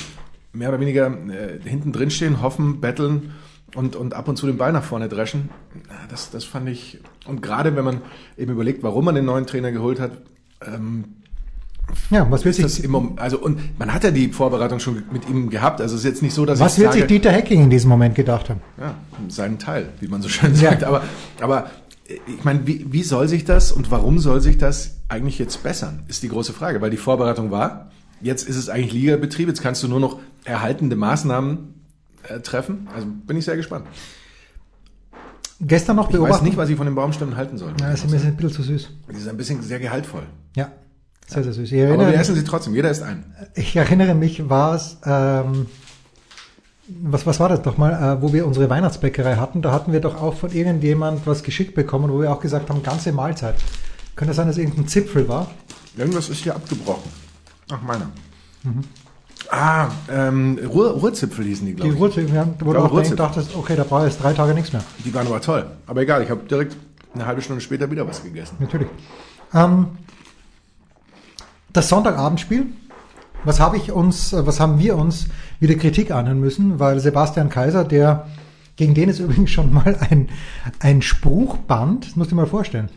[SPEAKER 4] mehr oder weniger äh, hinten drin stehen, hoffen, betteln und, und ab und zu den Ball nach vorne dreschen. Ja, Das, das fand ich, und gerade wenn man eben überlegt, warum man den neuen Trainer geholt hat, ähm,
[SPEAKER 3] Ja, was wird
[SPEAKER 4] ist das
[SPEAKER 3] sich,
[SPEAKER 4] Moment, also und man hat ja die Vorbereitung schon mit ihm gehabt, also es ist jetzt nicht so, dass
[SPEAKER 3] was wird sich
[SPEAKER 4] sage,
[SPEAKER 3] Dieter Hecking in diesem Moment gedacht haben?
[SPEAKER 4] ja, seinen Teil, wie man so schön sagt. Aber, aber äh, ich meine, wie, wie soll sich das und warum soll sich das eigentlich jetzt bessern, ist die große Frage. Weil die Vorbereitung war, jetzt ist es eigentlich Ligabetrieb, jetzt kannst du nur noch erhaltende Maßnahmen äh, treffen. Also bin ich sehr gespannt.
[SPEAKER 3] Gestern noch
[SPEAKER 4] Ich weiß
[SPEAKER 3] beobachtet.
[SPEAKER 4] nicht, was ich von den Baumstämmen halten soll.
[SPEAKER 3] ja, ist mir ein bisschen zu süß.
[SPEAKER 4] Die sind ein bisschen sehr gehaltvoll.
[SPEAKER 3] Ja, sehr, sehr süß. Ich
[SPEAKER 4] Aber
[SPEAKER 3] erinnere,
[SPEAKER 4] wir essen sie trotzdem, jeder isst einen.
[SPEAKER 3] ich erinnere mich, war es, ähm, was, was war das doch mal, äh, wo wir unsere Weihnachtsbäckerei hatten, da hatten wir doch auch von irgendjemand was geschickt bekommen, wo wir auch gesagt haben, ganze Mahlzeit. Könnte sein, dass irgendein Zipfel war?
[SPEAKER 4] Irgendwas ist hier abgebrochen. Ach, meiner. Ah, ähm, Ruhr, Ruhrzipfel hießen die,
[SPEAKER 3] Die
[SPEAKER 4] glaube ich.
[SPEAKER 3] Ruhrzipfel, ja, wo du
[SPEAKER 4] glaube,
[SPEAKER 3] auch denkst, dachtest, okay, da brauche ich jetzt drei Tage nichts mehr.
[SPEAKER 4] Die waren aber toll. Aber egal, ich habe direkt eine halbe Stunde später wieder was gegessen.
[SPEAKER 3] Natürlich. Ähm, das Sonntagabendspiel. Was habe ich uns, äh, was haben wir uns wieder Kritik anhören müssen, weil Sebastian Kaiser, der gegen den es übrigens schon mal ein, ein Spruchband, das musst du dir mal vorstellen.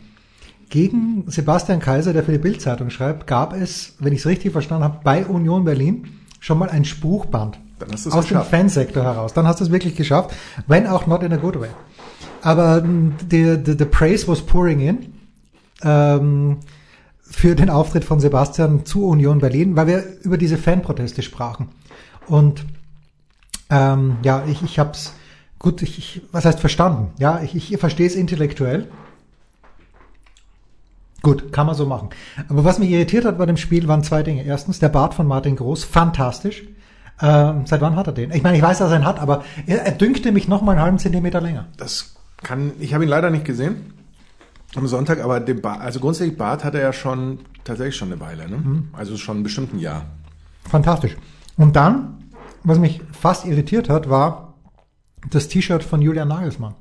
[SPEAKER 3] Gegen Sebastian Kaiser, der für die Bildzeitung schreibt, gab es, wenn ich es richtig verstanden habe, bei Union Berlin schon mal ein Spruchband.
[SPEAKER 4] Dann hast
[SPEAKER 3] aus
[SPEAKER 4] geschafft.
[SPEAKER 3] dem Fansektor heraus. Dann hast du es wirklich geschafft, wenn auch not in a good way. Aber the, the, the praise was pouring in. ähm, für den Auftritt von Sebastian zu Union Berlin, weil wir über diese Fanproteste sprachen. Und ähm, ja, ich, ich habe es gut, ich, ich, was heißt verstanden? Ja, ich, ich verstehe es intellektuell. Gut, kann man so machen. Aber was mich irritiert hat bei dem Spiel waren zwei Dinge. Erstens, der Bart von Martin Groß, fantastisch. Ähm, seit wann hat er den? Ich meine, ich weiß, dass er ihn hat, aber er, er dünkte mich noch mal einen halben Zentimeter länger.
[SPEAKER 4] Das kann, ich habe ihn leider nicht gesehen am Sonntag, aber den Bart, also grundsätzlich Bart hat er ja schon tatsächlich schon eine Weile, ne?
[SPEAKER 3] Mhm.
[SPEAKER 4] Also schon bestimmt ein Jahr.
[SPEAKER 3] Fantastisch. Und dann, was mich fast irritiert hat, war das T-Shirt von Julian Nagelsmann.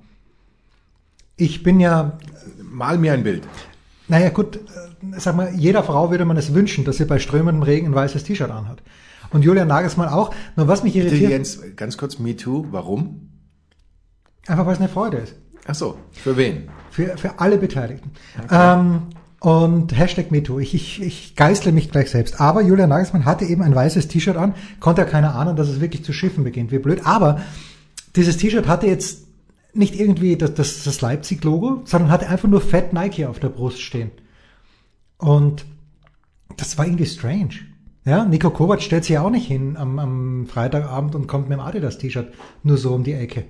[SPEAKER 3] Ich bin ja,
[SPEAKER 4] Mal mir ein Bild.
[SPEAKER 3] naja gut, äh, sag mal, jeder Frau würde man es wünschen, dass sie bei strömendem Regen ein weißes T-Shirt anhat. Und Julian Nagelsmann auch. Nur was mich irritiert,
[SPEAKER 4] Jens, ganz kurz, Me Too, warum?
[SPEAKER 3] einfach weil es eine Freude ist.
[SPEAKER 4] Ach so, für wen?
[SPEAKER 3] Für, für alle Beteiligten. Ähm, und Hashtag MeToo. Ich, ich, ich geißle mich gleich selbst. Aber Julian Nagelsmann hatte eben ein weißes T-Shirt an, konnte ja keiner ahnen, dass es wirklich zu schiffen beginnt. Wie blöd. Aber dieses T-Shirt hatte jetzt nicht irgendwie das, das, das Leipzig-Logo, sondern hatte einfach nur Fat Nike auf der Brust stehen. Und das war irgendwie strange. Ja, Nico Kovac stellt sich ja auch nicht hin am, am Freitagabend und kommt mit dem Adidas-T-Shirt nur so um die Ecke.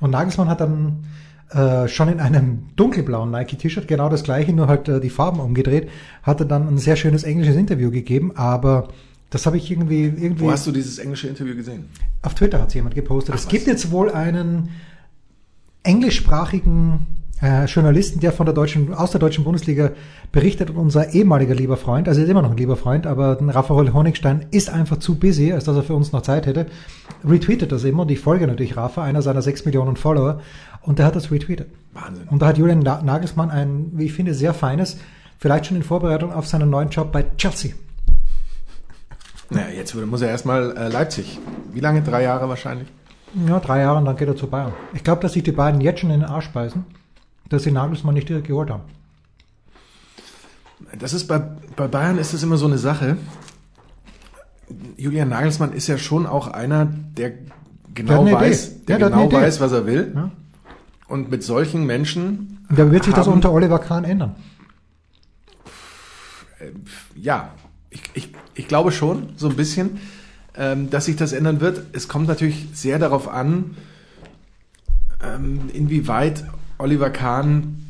[SPEAKER 3] Und Nagelsmann hat dann äh, schon in einem dunkelblauen Nike-T-Shirt, genau das gleiche, nur halt äh, die Farben umgedreht, hatte dann ein sehr schönes englisches Interview gegeben, aber das habe ich irgendwie, irgendwie
[SPEAKER 4] Wo hast du dieses englische Interview gesehen?
[SPEAKER 3] auf Twitter hat jemand gepostet.
[SPEAKER 4] Ach,
[SPEAKER 3] es
[SPEAKER 4] was?
[SPEAKER 3] gibt jetzt wohl einen englischsprachigen äh, Journalisten, der von der deutschen, aus der deutschen Bundesliga berichtet und unser ehemaliger lieber Freund, also er ist immer noch ein lieber Freund, aber Raphael Honigstein ist einfach zu busy, als dass er für uns noch Zeit hätte, retweetet das immer und ich folge natürlich Rafa, einer seiner sechs Millionen Follower und der hat das retweetet.
[SPEAKER 4] Wahnsinn.
[SPEAKER 3] Und da hat Julian Na- Nagelsmann ein, wie ich finde, sehr feines, vielleicht schon in Vorbereitung auf seinen neuen Job bei Chelsea.
[SPEAKER 4] Naja, jetzt muss er erstmal äh, Leipzig. Wie lange? Drei Jahre wahrscheinlich?
[SPEAKER 3] Ja, drei Jahre und dann geht er zu Bayern. Ich glaube, dass sich die beiden jetzt schon in den Arsch beißen, dass sie Nagelsmann nicht direkt geholt haben.
[SPEAKER 4] Das ist bei, bei Bayern ist das immer so eine Sache. Julian Nagelsmann ist ja schon auch einer, der genau
[SPEAKER 3] Der
[SPEAKER 4] weiß,
[SPEAKER 3] Idee.
[SPEAKER 4] der
[SPEAKER 3] Ja,
[SPEAKER 4] genau weiß, was er will.
[SPEAKER 3] Ja.
[SPEAKER 4] Und mit solchen Menschen
[SPEAKER 3] Und da wird sich das unter Oliver Kahn ändern.
[SPEAKER 4] Ja, ich, ich, ich glaube schon, so ein bisschen, ähm, dass sich das ändern wird. Es kommt natürlich sehr darauf an, ähm, inwieweit Oliver Kahn,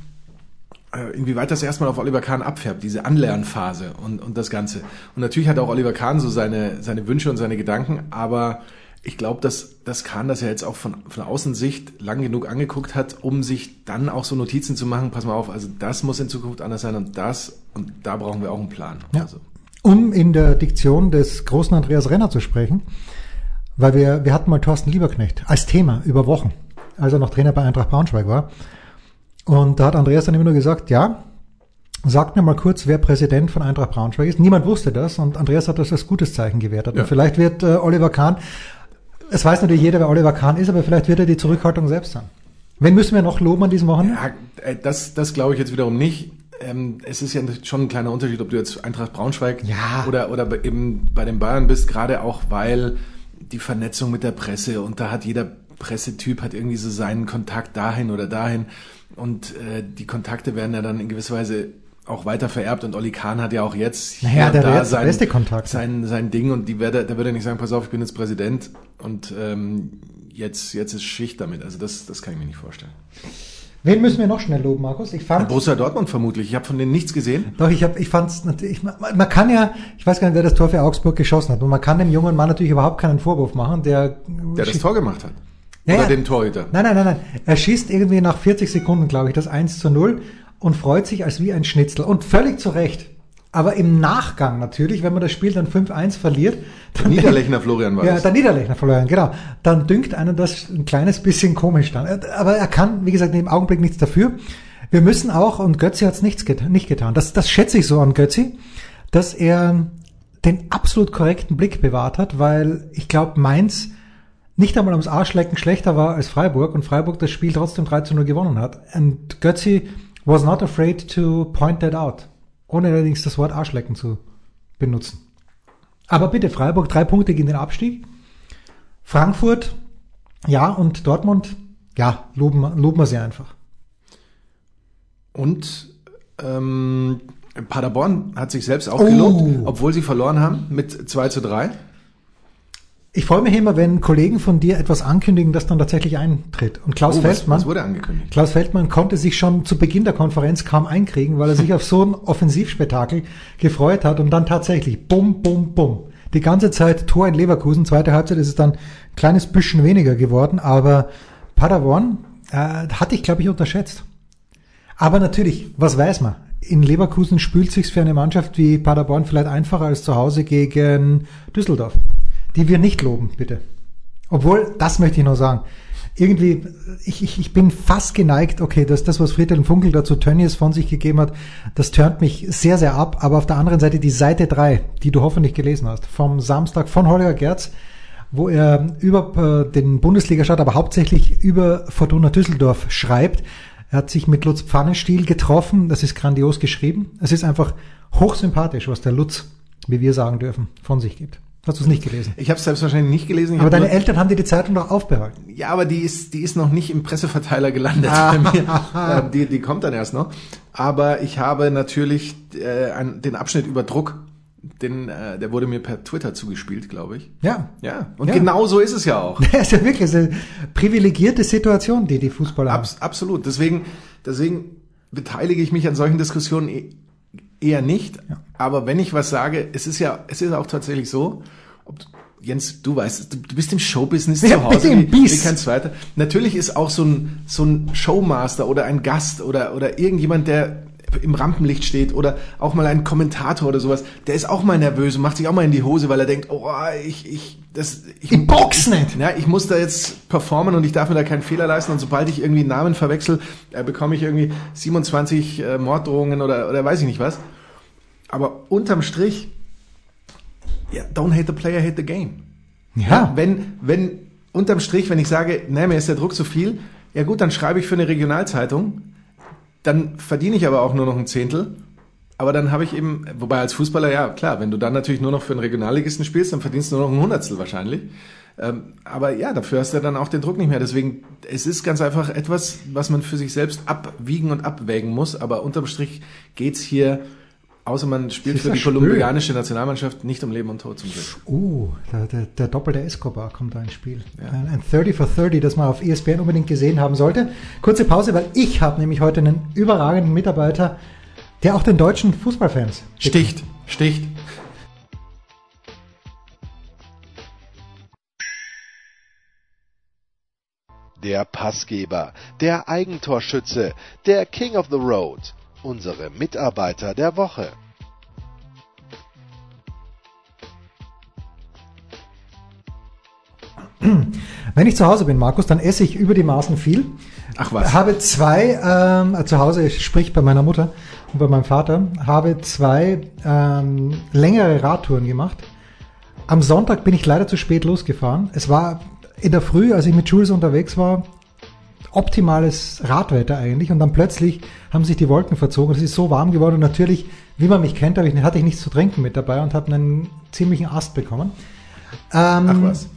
[SPEAKER 4] äh, inwieweit das erstmal auf Oliver Kahn abfärbt, diese Anlernphase und, und das Ganze. Und natürlich hat auch Oliver Kahn so seine, seine Wünsche und seine Gedanken, aber ich glaube, dass, dass Kahn das ja jetzt auch von, von Außensicht lang genug angeguckt hat, um sich dann auch so Notizen zu machen, pass mal auf, also das muss in Zukunft anders sein und das und da brauchen wir auch einen Plan.
[SPEAKER 3] Ja.
[SPEAKER 4] Also.
[SPEAKER 3] Um in der Diktion des großen Andreas Renner zu sprechen, weil wir, wir hatten mal Thorsten Lieberknecht als Thema über Wochen, als er noch Trainer bei Eintracht Braunschweig war. Und da hat Andreas dann immer nur gesagt, ja, sagt mir mal kurz, wer Präsident von Eintracht Braunschweig ist. Niemand wusste das und Andreas hat das als gutes Zeichen gewertet.
[SPEAKER 4] Ja.
[SPEAKER 3] Und vielleicht wird äh, Oliver Kahn, es weiß natürlich jeder, wer Oliver Kahn ist, aber vielleicht wird er die Zurückhaltung selbst sein. Wen müssen wir noch loben an diesem Wochenende?
[SPEAKER 4] Ja, äh, das, das glaube ich jetzt wiederum nicht. Ähm, es ist ja schon ein kleiner Unterschied, ob du jetzt Eintracht Braunschweig
[SPEAKER 3] Ja.
[SPEAKER 4] oder, oder eben bei den Bayern bist, gerade auch weil die Vernetzung mit der Presse und da hat jeder Pressetyp hat irgendwie so seinen Kontakt dahin oder dahin und äh, die Kontakte werden ja dann in gewisser Weise auch weiter vererbt und Olli Kahn hat ja auch jetzt
[SPEAKER 3] Naja, der
[SPEAKER 4] da
[SPEAKER 3] jetzt beste Kontakte.
[SPEAKER 4] sein, sein Ding und die werde, der würde nicht sagen, pass auf, ich bin jetzt Präsident und ähm, jetzt, jetzt ist Schicht damit. Also das, das kann ich mir nicht vorstellen.
[SPEAKER 3] Wen müssen wir noch schnell loben, Markus? Ich fand,
[SPEAKER 4] Borussia Dortmund vermutlich. Ich habe von denen nichts gesehen.
[SPEAKER 3] Doch, ich hab, ich fand's natürlich, man, man kann ja, ich weiß gar nicht, wer das Tor für Augsburg geschossen hat, und man kann dem jungen Mann natürlich überhaupt keinen Vorwurf machen, der,
[SPEAKER 4] Der das Tor gemacht hat.
[SPEAKER 3] Ja,
[SPEAKER 4] Oder den Torhüter.
[SPEAKER 3] Nein, nein, nein, nein. Er schießt irgendwie nach 40 Sekunden, glaube ich, das 1 zu 0 und freut sich als wie ein Schnitzel. Und völlig zu Recht. Aber im Nachgang natürlich, wenn man das Spiel dann 5-1 verliert, dann
[SPEAKER 4] Niederlechner Florian war
[SPEAKER 3] ja,
[SPEAKER 4] das.
[SPEAKER 3] der Niederlechner verloren, genau. Dann dünkt einen das ein kleines bisschen komisch dann. Aber er kann, wie gesagt, im Augenblick nichts dafür. Wir müssen auch, und Götzi hat es nicht getan, das, das schätze ich so an Götzi, dass er den absolut korrekten Blick bewahrt hat, weil ich glaube, Mainz nicht einmal ums Arschlecken schlechter war als Freiburg und Freiburg das Spiel trotzdem 3 zu 0 gewonnen hat. Und Götzi was not afraid to point that out. Ohne allerdings das Wort Arschlecken zu benutzen. Aber bitte, Freiburg, drei Punkte gegen den Abstieg. Frankfurt, ja, und Dortmund, ja, loben, loben wir sie einfach.
[SPEAKER 4] Und Ähm, Paderborn hat sich selbst auch
[SPEAKER 3] Oh.
[SPEAKER 4] gelobt, obwohl sie verloren haben mit 2 zu 3.
[SPEAKER 3] Ich freue mich immer, wenn Kollegen von dir etwas ankündigen, das dann tatsächlich eintritt. Und Klaus
[SPEAKER 4] Oh, was,
[SPEAKER 3] Feldmann,
[SPEAKER 4] was wurde angekündigt?
[SPEAKER 3] Klaus Feldmann konnte sich schon zu Beginn der Konferenz kaum einkriegen, weil er sich auf so ein Offensivspektakel gefreut hat und dann tatsächlich bum, bum, bum. Die ganze Zeit Tor in Leverkusen, zweite Halbzeit ist es dann ein kleines bisschen weniger geworden, aber Paderborn äh, hatte ich, glaube ich, unterschätzt. Aber natürlich, was weiß man? In Leverkusen spült sich's für eine Mannschaft wie Paderborn vielleicht einfacher als zu Hause gegen Düsseldorf. Die wir nicht loben, bitte. Obwohl, das möchte ich noch sagen. Irgendwie, ich, ich, ich bin fast geneigt, okay, dass das, was Friedhelm Funkel dazu Tönnies von sich gegeben hat, das turnt mich sehr, sehr ab. Aber auf der anderen Seite die Seite 3, die du hoffentlich gelesen hast, vom Samstag von Holger Gerz, wo er über äh, den Bundesliga-Start, aber hauptsächlich über Fortuna Düsseldorf schreibt. Er hat sich mit Lutz Pfannenstiel getroffen. Das ist grandios geschrieben. Es ist einfach hochsympathisch, was der Lutz, wie wir sagen dürfen, von sich gibt. Hast du es nicht gelesen?
[SPEAKER 4] Ich habe es selbstverständlich nicht gelesen. Ich
[SPEAKER 3] Aber deine
[SPEAKER 4] nur-
[SPEAKER 3] Eltern haben dir die Zeitung doch aufbehalten.
[SPEAKER 4] Ja, aber die ist, die ist noch nicht im Presseverteiler gelandet
[SPEAKER 3] Ah.
[SPEAKER 4] bei mir. Äh, die, die kommt dann erst noch. Aber ich habe natürlich äh, ein, den Abschnitt über Druck, den, äh, der wurde mir per Twitter zugespielt, glaube ich.
[SPEAKER 3] Ja.
[SPEAKER 4] Ja, und
[SPEAKER 3] Ja.
[SPEAKER 4] genau so ist es ja auch.
[SPEAKER 3] Das ist ja wirklich eine privilegierte Situation, die die Fußballer haben.
[SPEAKER 4] Abs absolut. Deswegen, deswegen beteilige ich mich an solchen Diskussionen eh- eher nicht. Aber wenn ich was sage, es ist ja, es ist auch tatsächlich so, ob, Jens, du weißt, du, du bist im Showbusiness
[SPEAKER 3] Ja,
[SPEAKER 4] zu Hause,
[SPEAKER 3] bitte im
[SPEAKER 4] wie,
[SPEAKER 3] Biss.
[SPEAKER 4] wie kein zweiter. Natürlich ist auch so ein, so ein Showmaster oder ein Gast oder, oder irgendjemand, der im Rampenlicht steht oder auch mal ein Kommentator oder sowas, der ist auch mal nervös und macht sich auch mal in die Hose, weil er denkt, oh, ich, ich, das, ich,
[SPEAKER 3] Ich box nicht.
[SPEAKER 4] ja, ich muss da jetzt performen und ich darf mir da keinen Fehler leisten und sobald ich irgendwie einen Namen verwechsel, äh, bekomme ich irgendwie 27 äh, Morddrohungen oder, oder weiß ich nicht was. Aber unterm Strich, ja, don't hate the player, hate the game.
[SPEAKER 3] Ja.
[SPEAKER 4] Wenn, wenn, unterm Strich, wenn ich sage, nee, mir ist der Druck zu viel, ja gut, dann schreibe ich für eine Regionalzeitung, dann verdiene ich aber auch nur noch ein Zehntel. Aber dann habe ich eben, wobei als Fußballer, ja klar, wenn du dann natürlich nur noch für einen Regionalligisten spielst, dann verdienst du nur noch ein Hundertstel wahrscheinlich. Ähm, aber ja, dafür hast du dann auch den Druck nicht mehr. Deswegen, es ist ganz einfach etwas, was man für sich selbst abwiegen und abwägen muss. Aber unterm Strich geht's hier, außer man spielt für
[SPEAKER 3] ja
[SPEAKER 4] die
[SPEAKER 3] schwül.
[SPEAKER 4] kolumbianische Nationalmannschaft, nicht um Leben und Tod zum Glück.
[SPEAKER 3] Uh, der, der, der doppelte Escobar kommt da ins Spiel. Ein, ein 30 for 30, das man auf ESPN unbedingt gesehen haben sollte. Kurze Pause, weil ich habe nämlich heute einen überragenden Mitarbeiter, der auch den deutschen Fußballfans
[SPEAKER 4] Sticht, sticht.
[SPEAKER 2] Der Passgeber, der Eigentorschütze, der King of the Road, unsere Mitarbeiter der Woche.
[SPEAKER 3] Wenn ich zu Hause bin, Markus, dann esse ich über die Maßen viel.
[SPEAKER 4] Ach was.
[SPEAKER 3] Habe zwei, ähm, zu Hause, sprich bei meiner Mutter und bei meinem Vater, habe zwei ähm, längere Radtouren gemacht. Am Sonntag bin ich leider zu spät losgefahren. Es war in der Früh, als ich mit Jules unterwegs war, optimales Radwetter eigentlich und dann plötzlich haben sich die Wolken verzogen. Es ist so warm geworden und natürlich, wie man mich kennt, ich, hatte ich nichts zu trinken mit dabei und habe einen ziemlichen Ast bekommen. Ähm,
[SPEAKER 4] Ach was.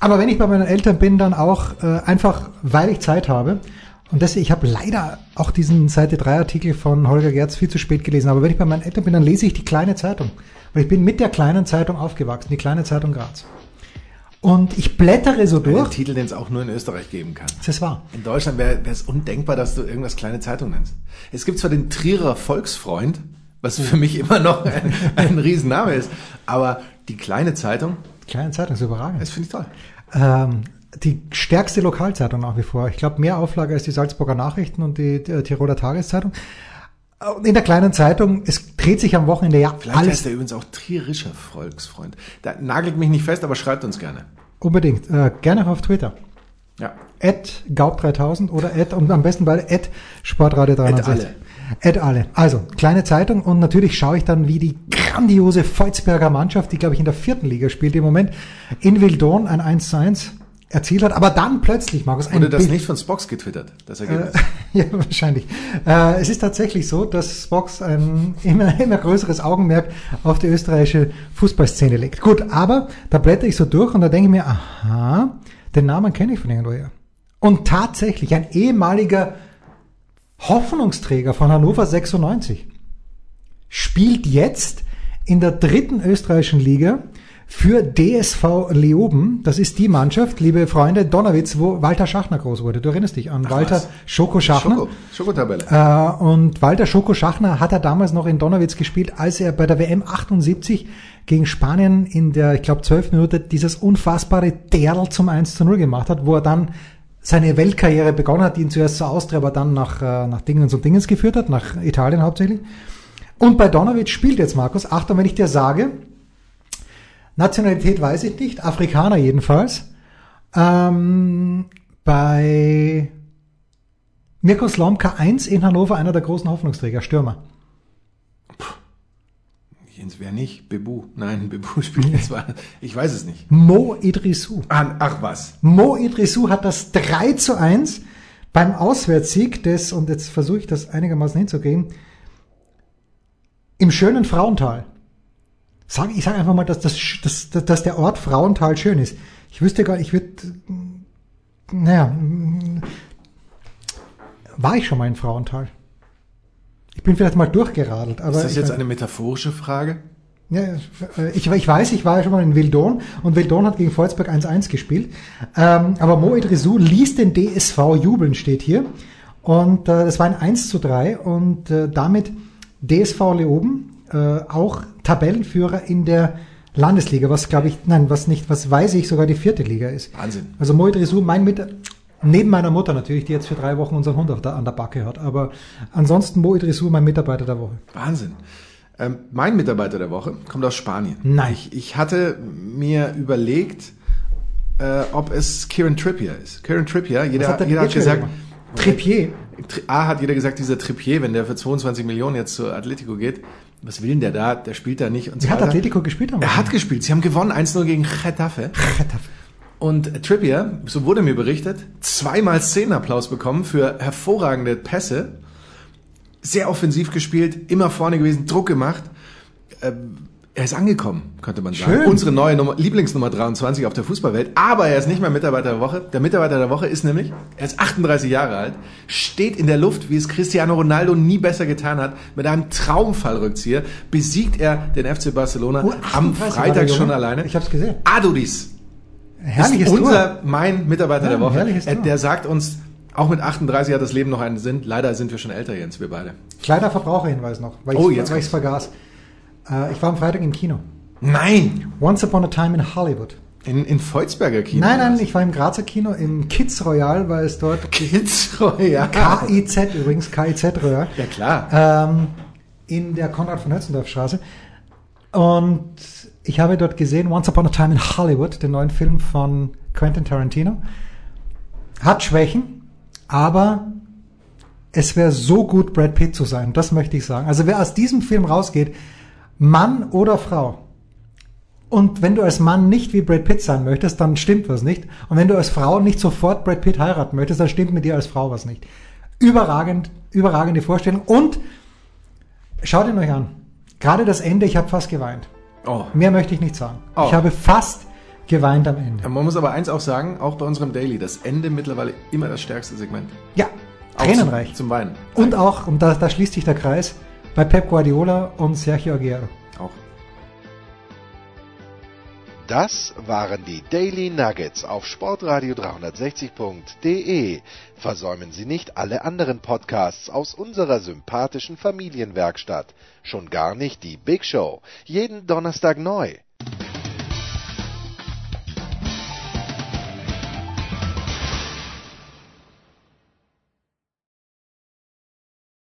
[SPEAKER 3] aber wenn ich bei meinen Eltern bin, dann auch äh, einfach, weil ich Zeit habe. Und deswegen, ich habe leider auch diesen Seite 3 Artikel von Holger Gerz viel zu spät gelesen. Aber wenn ich bei meinen Eltern bin, dann lese ich die kleine Zeitung. Weil ich bin mit der kleinen Zeitung aufgewachsen, die kleine Zeitung Graz. Und ich blättere so
[SPEAKER 4] Einen
[SPEAKER 3] durch.
[SPEAKER 4] Titel, den es auch nur in Österreich geben kann.
[SPEAKER 3] Das ist wahr.
[SPEAKER 4] In Deutschland wäre es undenkbar, dass du irgendwas kleine Zeitung nennst. Es gibt zwar den Trierer Volksfreund, was für mich immer noch ein, ein Riesenname ist, aber die kleine Zeitung,
[SPEAKER 3] Kleine Zeitung ist überragend.
[SPEAKER 4] das finde ich toll.
[SPEAKER 3] Ähm, die stärkste Lokalzeitung nach wie vor. Ich glaube, mehr Auflage als die Salzburger Nachrichten und die, die Tiroler Tageszeitung. In der kleinen Zeitung, es dreht sich am Wochenende ja
[SPEAKER 4] Vielleicht
[SPEAKER 3] alles
[SPEAKER 4] heißt er übrigens auch trierischer Volksfreund. Da nagelt mich nicht fest, aber schreibt uns gerne.
[SPEAKER 3] unbedingt. Äh, gerne auf Twitter.
[SPEAKER 4] Ja.
[SPEAKER 3] At Gaub3000 oder at, und am besten bei at Sportradio 360. At alle. Also, kleine Zeitung und natürlich schaue ich dann, wie die grandiose Volzberger Mannschaft, die glaube ich in der vierten Liga spielt im Moment, in Wildorn ein 1 zu 1 erzielt hat, aber dann plötzlich, Markus, ein
[SPEAKER 4] Wurde das
[SPEAKER 3] Bild-
[SPEAKER 4] nicht von Spox getwittert, das Ergebnis?
[SPEAKER 3] ja, wahrscheinlich. Äh, es ist tatsächlich so, dass Spox ein immer, immer größeres Augenmerk auf die österreichische Fußballszene legt. Gut, aber da blätter ich so durch und da denke ich mir, aha, den Namen kenne ich von irgendwoher. Und tatsächlich ein ehemaliger Hoffnungsträger von Hannover 96, spielt jetzt in der dritten österreichischen Liga für DSV Leoben. Das ist die Mannschaft, liebe Freunde, Donnerwitz, wo Walter Schachner groß wurde. Du erinnerst dich an
[SPEAKER 4] Ach
[SPEAKER 3] Walter
[SPEAKER 4] was.
[SPEAKER 3] Schoko Schachner.
[SPEAKER 4] Schoko, Schokotabelle.
[SPEAKER 3] Äh, und Walter Schoko Schachner hat er damals noch in Donnerwitz gespielt, als er bei der WM 78 gegen Spanien in der, ich glaube, 12 Minuten dieses unfassbare Derl zum 1 zu 0 gemacht hat, wo er dann seine Weltkarriere begonnen hat, die ihn zuerst zur Austria, aber dann nach, äh, nach Dingens und Dingens geführt hat, nach Italien hauptsächlich. Und bei Donnerwitz spielt jetzt Markus, Achtung, wenn ich dir sage, Nationalität weiß ich nicht, Afrikaner jedenfalls, ähm, bei Mirko Slomka 1 in Hannover, einer der großen Hoffnungsträger, Stürmer.
[SPEAKER 4] Jens, wer nicht? Bebu. Nein, Bebu spielt jetzt mal. Ich weiß es nicht.
[SPEAKER 3] Mo Idrissou.
[SPEAKER 4] Ah, ach was.
[SPEAKER 3] Mo Idrissou hat das 3 zu 1 beim Auswärtssieg des, und jetzt versuche ich das einigermaßen hinzugehen, im schönen Frauental. Sag, ich sage einfach mal, dass, das, dass, dass der Ort Frauental schön ist. Ich wüsste gar ich würde, naja, war ich schon mal in Frauental? Ich bin vielleicht mal durchgeradelt, aber.
[SPEAKER 4] Ist das
[SPEAKER 3] ich
[SPEAKER 4] jetzt
[SPEAKER 3] mein-
[SPEAKER 4] eine metaphorische Frage?
[SPEAKER 3] ja, äh, ich, ich weiß, ich war ja schon mal in Wildon und Wildon hat gegen Volzberg 1-1 gespielt. Ähm, aber Mo Idrissou ließ den DSV jubeln, steht hier. Und äh, das war ein 1 zu 3 und äh, damit DSV Leoben äh, auch Tabellenführer in der Landesliga, was glaube ich, nein, was nicht, was weiß ich, sogar die vierte Liga ist.
[SPEAKER 4] Wahnsinn.
[SPEAKER 3] Also Mo Idrissou, mein Mit neben meiner Mutter natürlich, die jetzt für drei Wochen unseren Hund der, an der Backe hat. Aber ansonsten Mo Idrissou, mein Mitarbeiter der Woche.
[SPEAKER 4] Wahnsinn. Ähm, mein Mitarbeiter der Woche kommt aus Spanien.
[SPEAKER 3] Nein.
[SPEAKER 4] Ich, ich hatte mir überlegt, äh, ob es Kieran Trippier ist. Kieran Trippier, jeder,
[SPEAKER 3] hat der
[SPEAKER 4] jeder hat gesagt,
[SPEAKER 3] gemacht? Trippier.
[SPEAKER 4] Tri- A hat jeder gesagt, dieser Trippier, wenn der für 22 Millionen jetzt zu Atletico geht, was will denn der da? Der spielt da nicht und so
[SPEAKER 3] Wie hat
[SPEAKER 4] weiter.
[SPEAKER 3] Atletico gespielt? am
[SPEAKER 4] Er hat gespielt. Sie haben gewonnen 1-0 gegen Getafe.
[SPEAKER 3] Wochenende?
[SPEAKER 4] Und Trippier, so wurde mir berichtet, zweimal Szenenapplaus bekommen für hervorragende Pässe. Sehr offensiv gespielt, immer vorne gewesen, Druck gemacht. Ähm, er ist angekommen, könnte man sagen.
[SPEAKER 3] Schön.
[SPEAKER 4] Unsere neue Nummer, Lieblingsnummer 23 auf der Fußballwelt. Aber er ist nicht mehr Mitarbeiter der Woche. Der Mitarbeiter der Woche ist nämlich, er ist 38 Jahre alt, steht in der Luft, wie es Cristiano Ronaldo nie besser getan hat. Mit einem Traumfallrückzieher besiegt er den FC Barcelona
[SPEAKER 3] Oh,
[SPEAKER 4] am
[SPEAKER 3] 38 war
[SPEAKER 4] Freitag schon alleine.
[SPEAKER 3] Ich hab's gesehen.
[SPEAKER 4] Adudis
[SPEAKER 3] Herrliches
[SPEAKER 4] ist unser,
[SPEAKER 3] Tor.
[SPEAKER 4] mein Mitarbeiter
[SPEAKER 3] Ja,
[SPEAKER 4] der Woche.
[SPEAKER 3] herrliches
[SPEAKER 4] Äh. Der sagt uns, auch mit 38 hat das Leben noch einen Sinn. Leider sind wir schon älter, Jens, wir beide.
[SPEAKER 3] Kleiner Verbraucherhinweis noch, weil
[SPEAKER 4] Oh,
[SPEAKER 3] ich weil ich's vergaß. Äh, ich war am Freitag im Kino.
[SPEAKER 4] Nein!
[SPEAKER 3] Once Upon a Time in Hollywood.
[SPEAKER 4] In, in Volzberger Kino.
[SPEAKER 3] nein, nein,
[SPEAKER 4] was?
[SPEAKER 3] ich war im Grazer Kino im Kids Royal, weil es dort
[SPEAKER 4] Kids Royal.
[SPEAKER 3] KIZ übrigens, KIZ Royal,
[SPEAKER 4] Ja, klar.
[SPEAKER 3] ähm, in der Konrad von Hötzendorf Straße. Und ich habe dort gesehen Once Upon a Time in Hollywood, den neuen Film von Quentin Tarantino. Hat Schwächen, aber es wäre so gut, Brad Pitt zu sein. Das möchte ich sagen. Also wer aus diesem Film rausgeht, Mann oder Frau, und wenn du als Mann nicht wie Brad Pitt sein möchtest, dann stimmt was nicht. Und wenn du als Frau nicht sofort Brad Pitt heiraten möchtest, dann stimmt mit dir als Frau was nicht. Überragend, überragende Vorstellung. Und schaut ihn euch an. Gerade das Ende, ich habe fast geweint.
[SPEAKER 4] Oh.
[SPEAKER 3] Mehr möchte ich nicht sagen.
[SPEAKER 4] Oh.
[SPEAKER 3] Ich habe fast geweint am Ende.
[SPEAKER 4] Man muss aber eins auch sagen, auch bei unserem Daily, das Ende mittlerweile immer das stärkste Segment.
[SPEAKER 3] Ja,
[SPEAKER 4] Auch
[SPEAKER 3] tränenreich.
[SPEAKER 4] Zum, zum Weinen.
[SPEAKER 3] Und auch, und da, da schließt sich der Kreis, bei Pep Guardiola und Sergio Aguero.
[SPEAKER 4] Auch.
[SPEAKER 2] Das waren die Daily Nuggets auf Sportradio 360.de. Versäumen Sie nicht alle anderen Podcasts aus unserer sympathischen Familienwerkstatt. Schon gar nicht die Big Show. Jeden Donnerstag neu.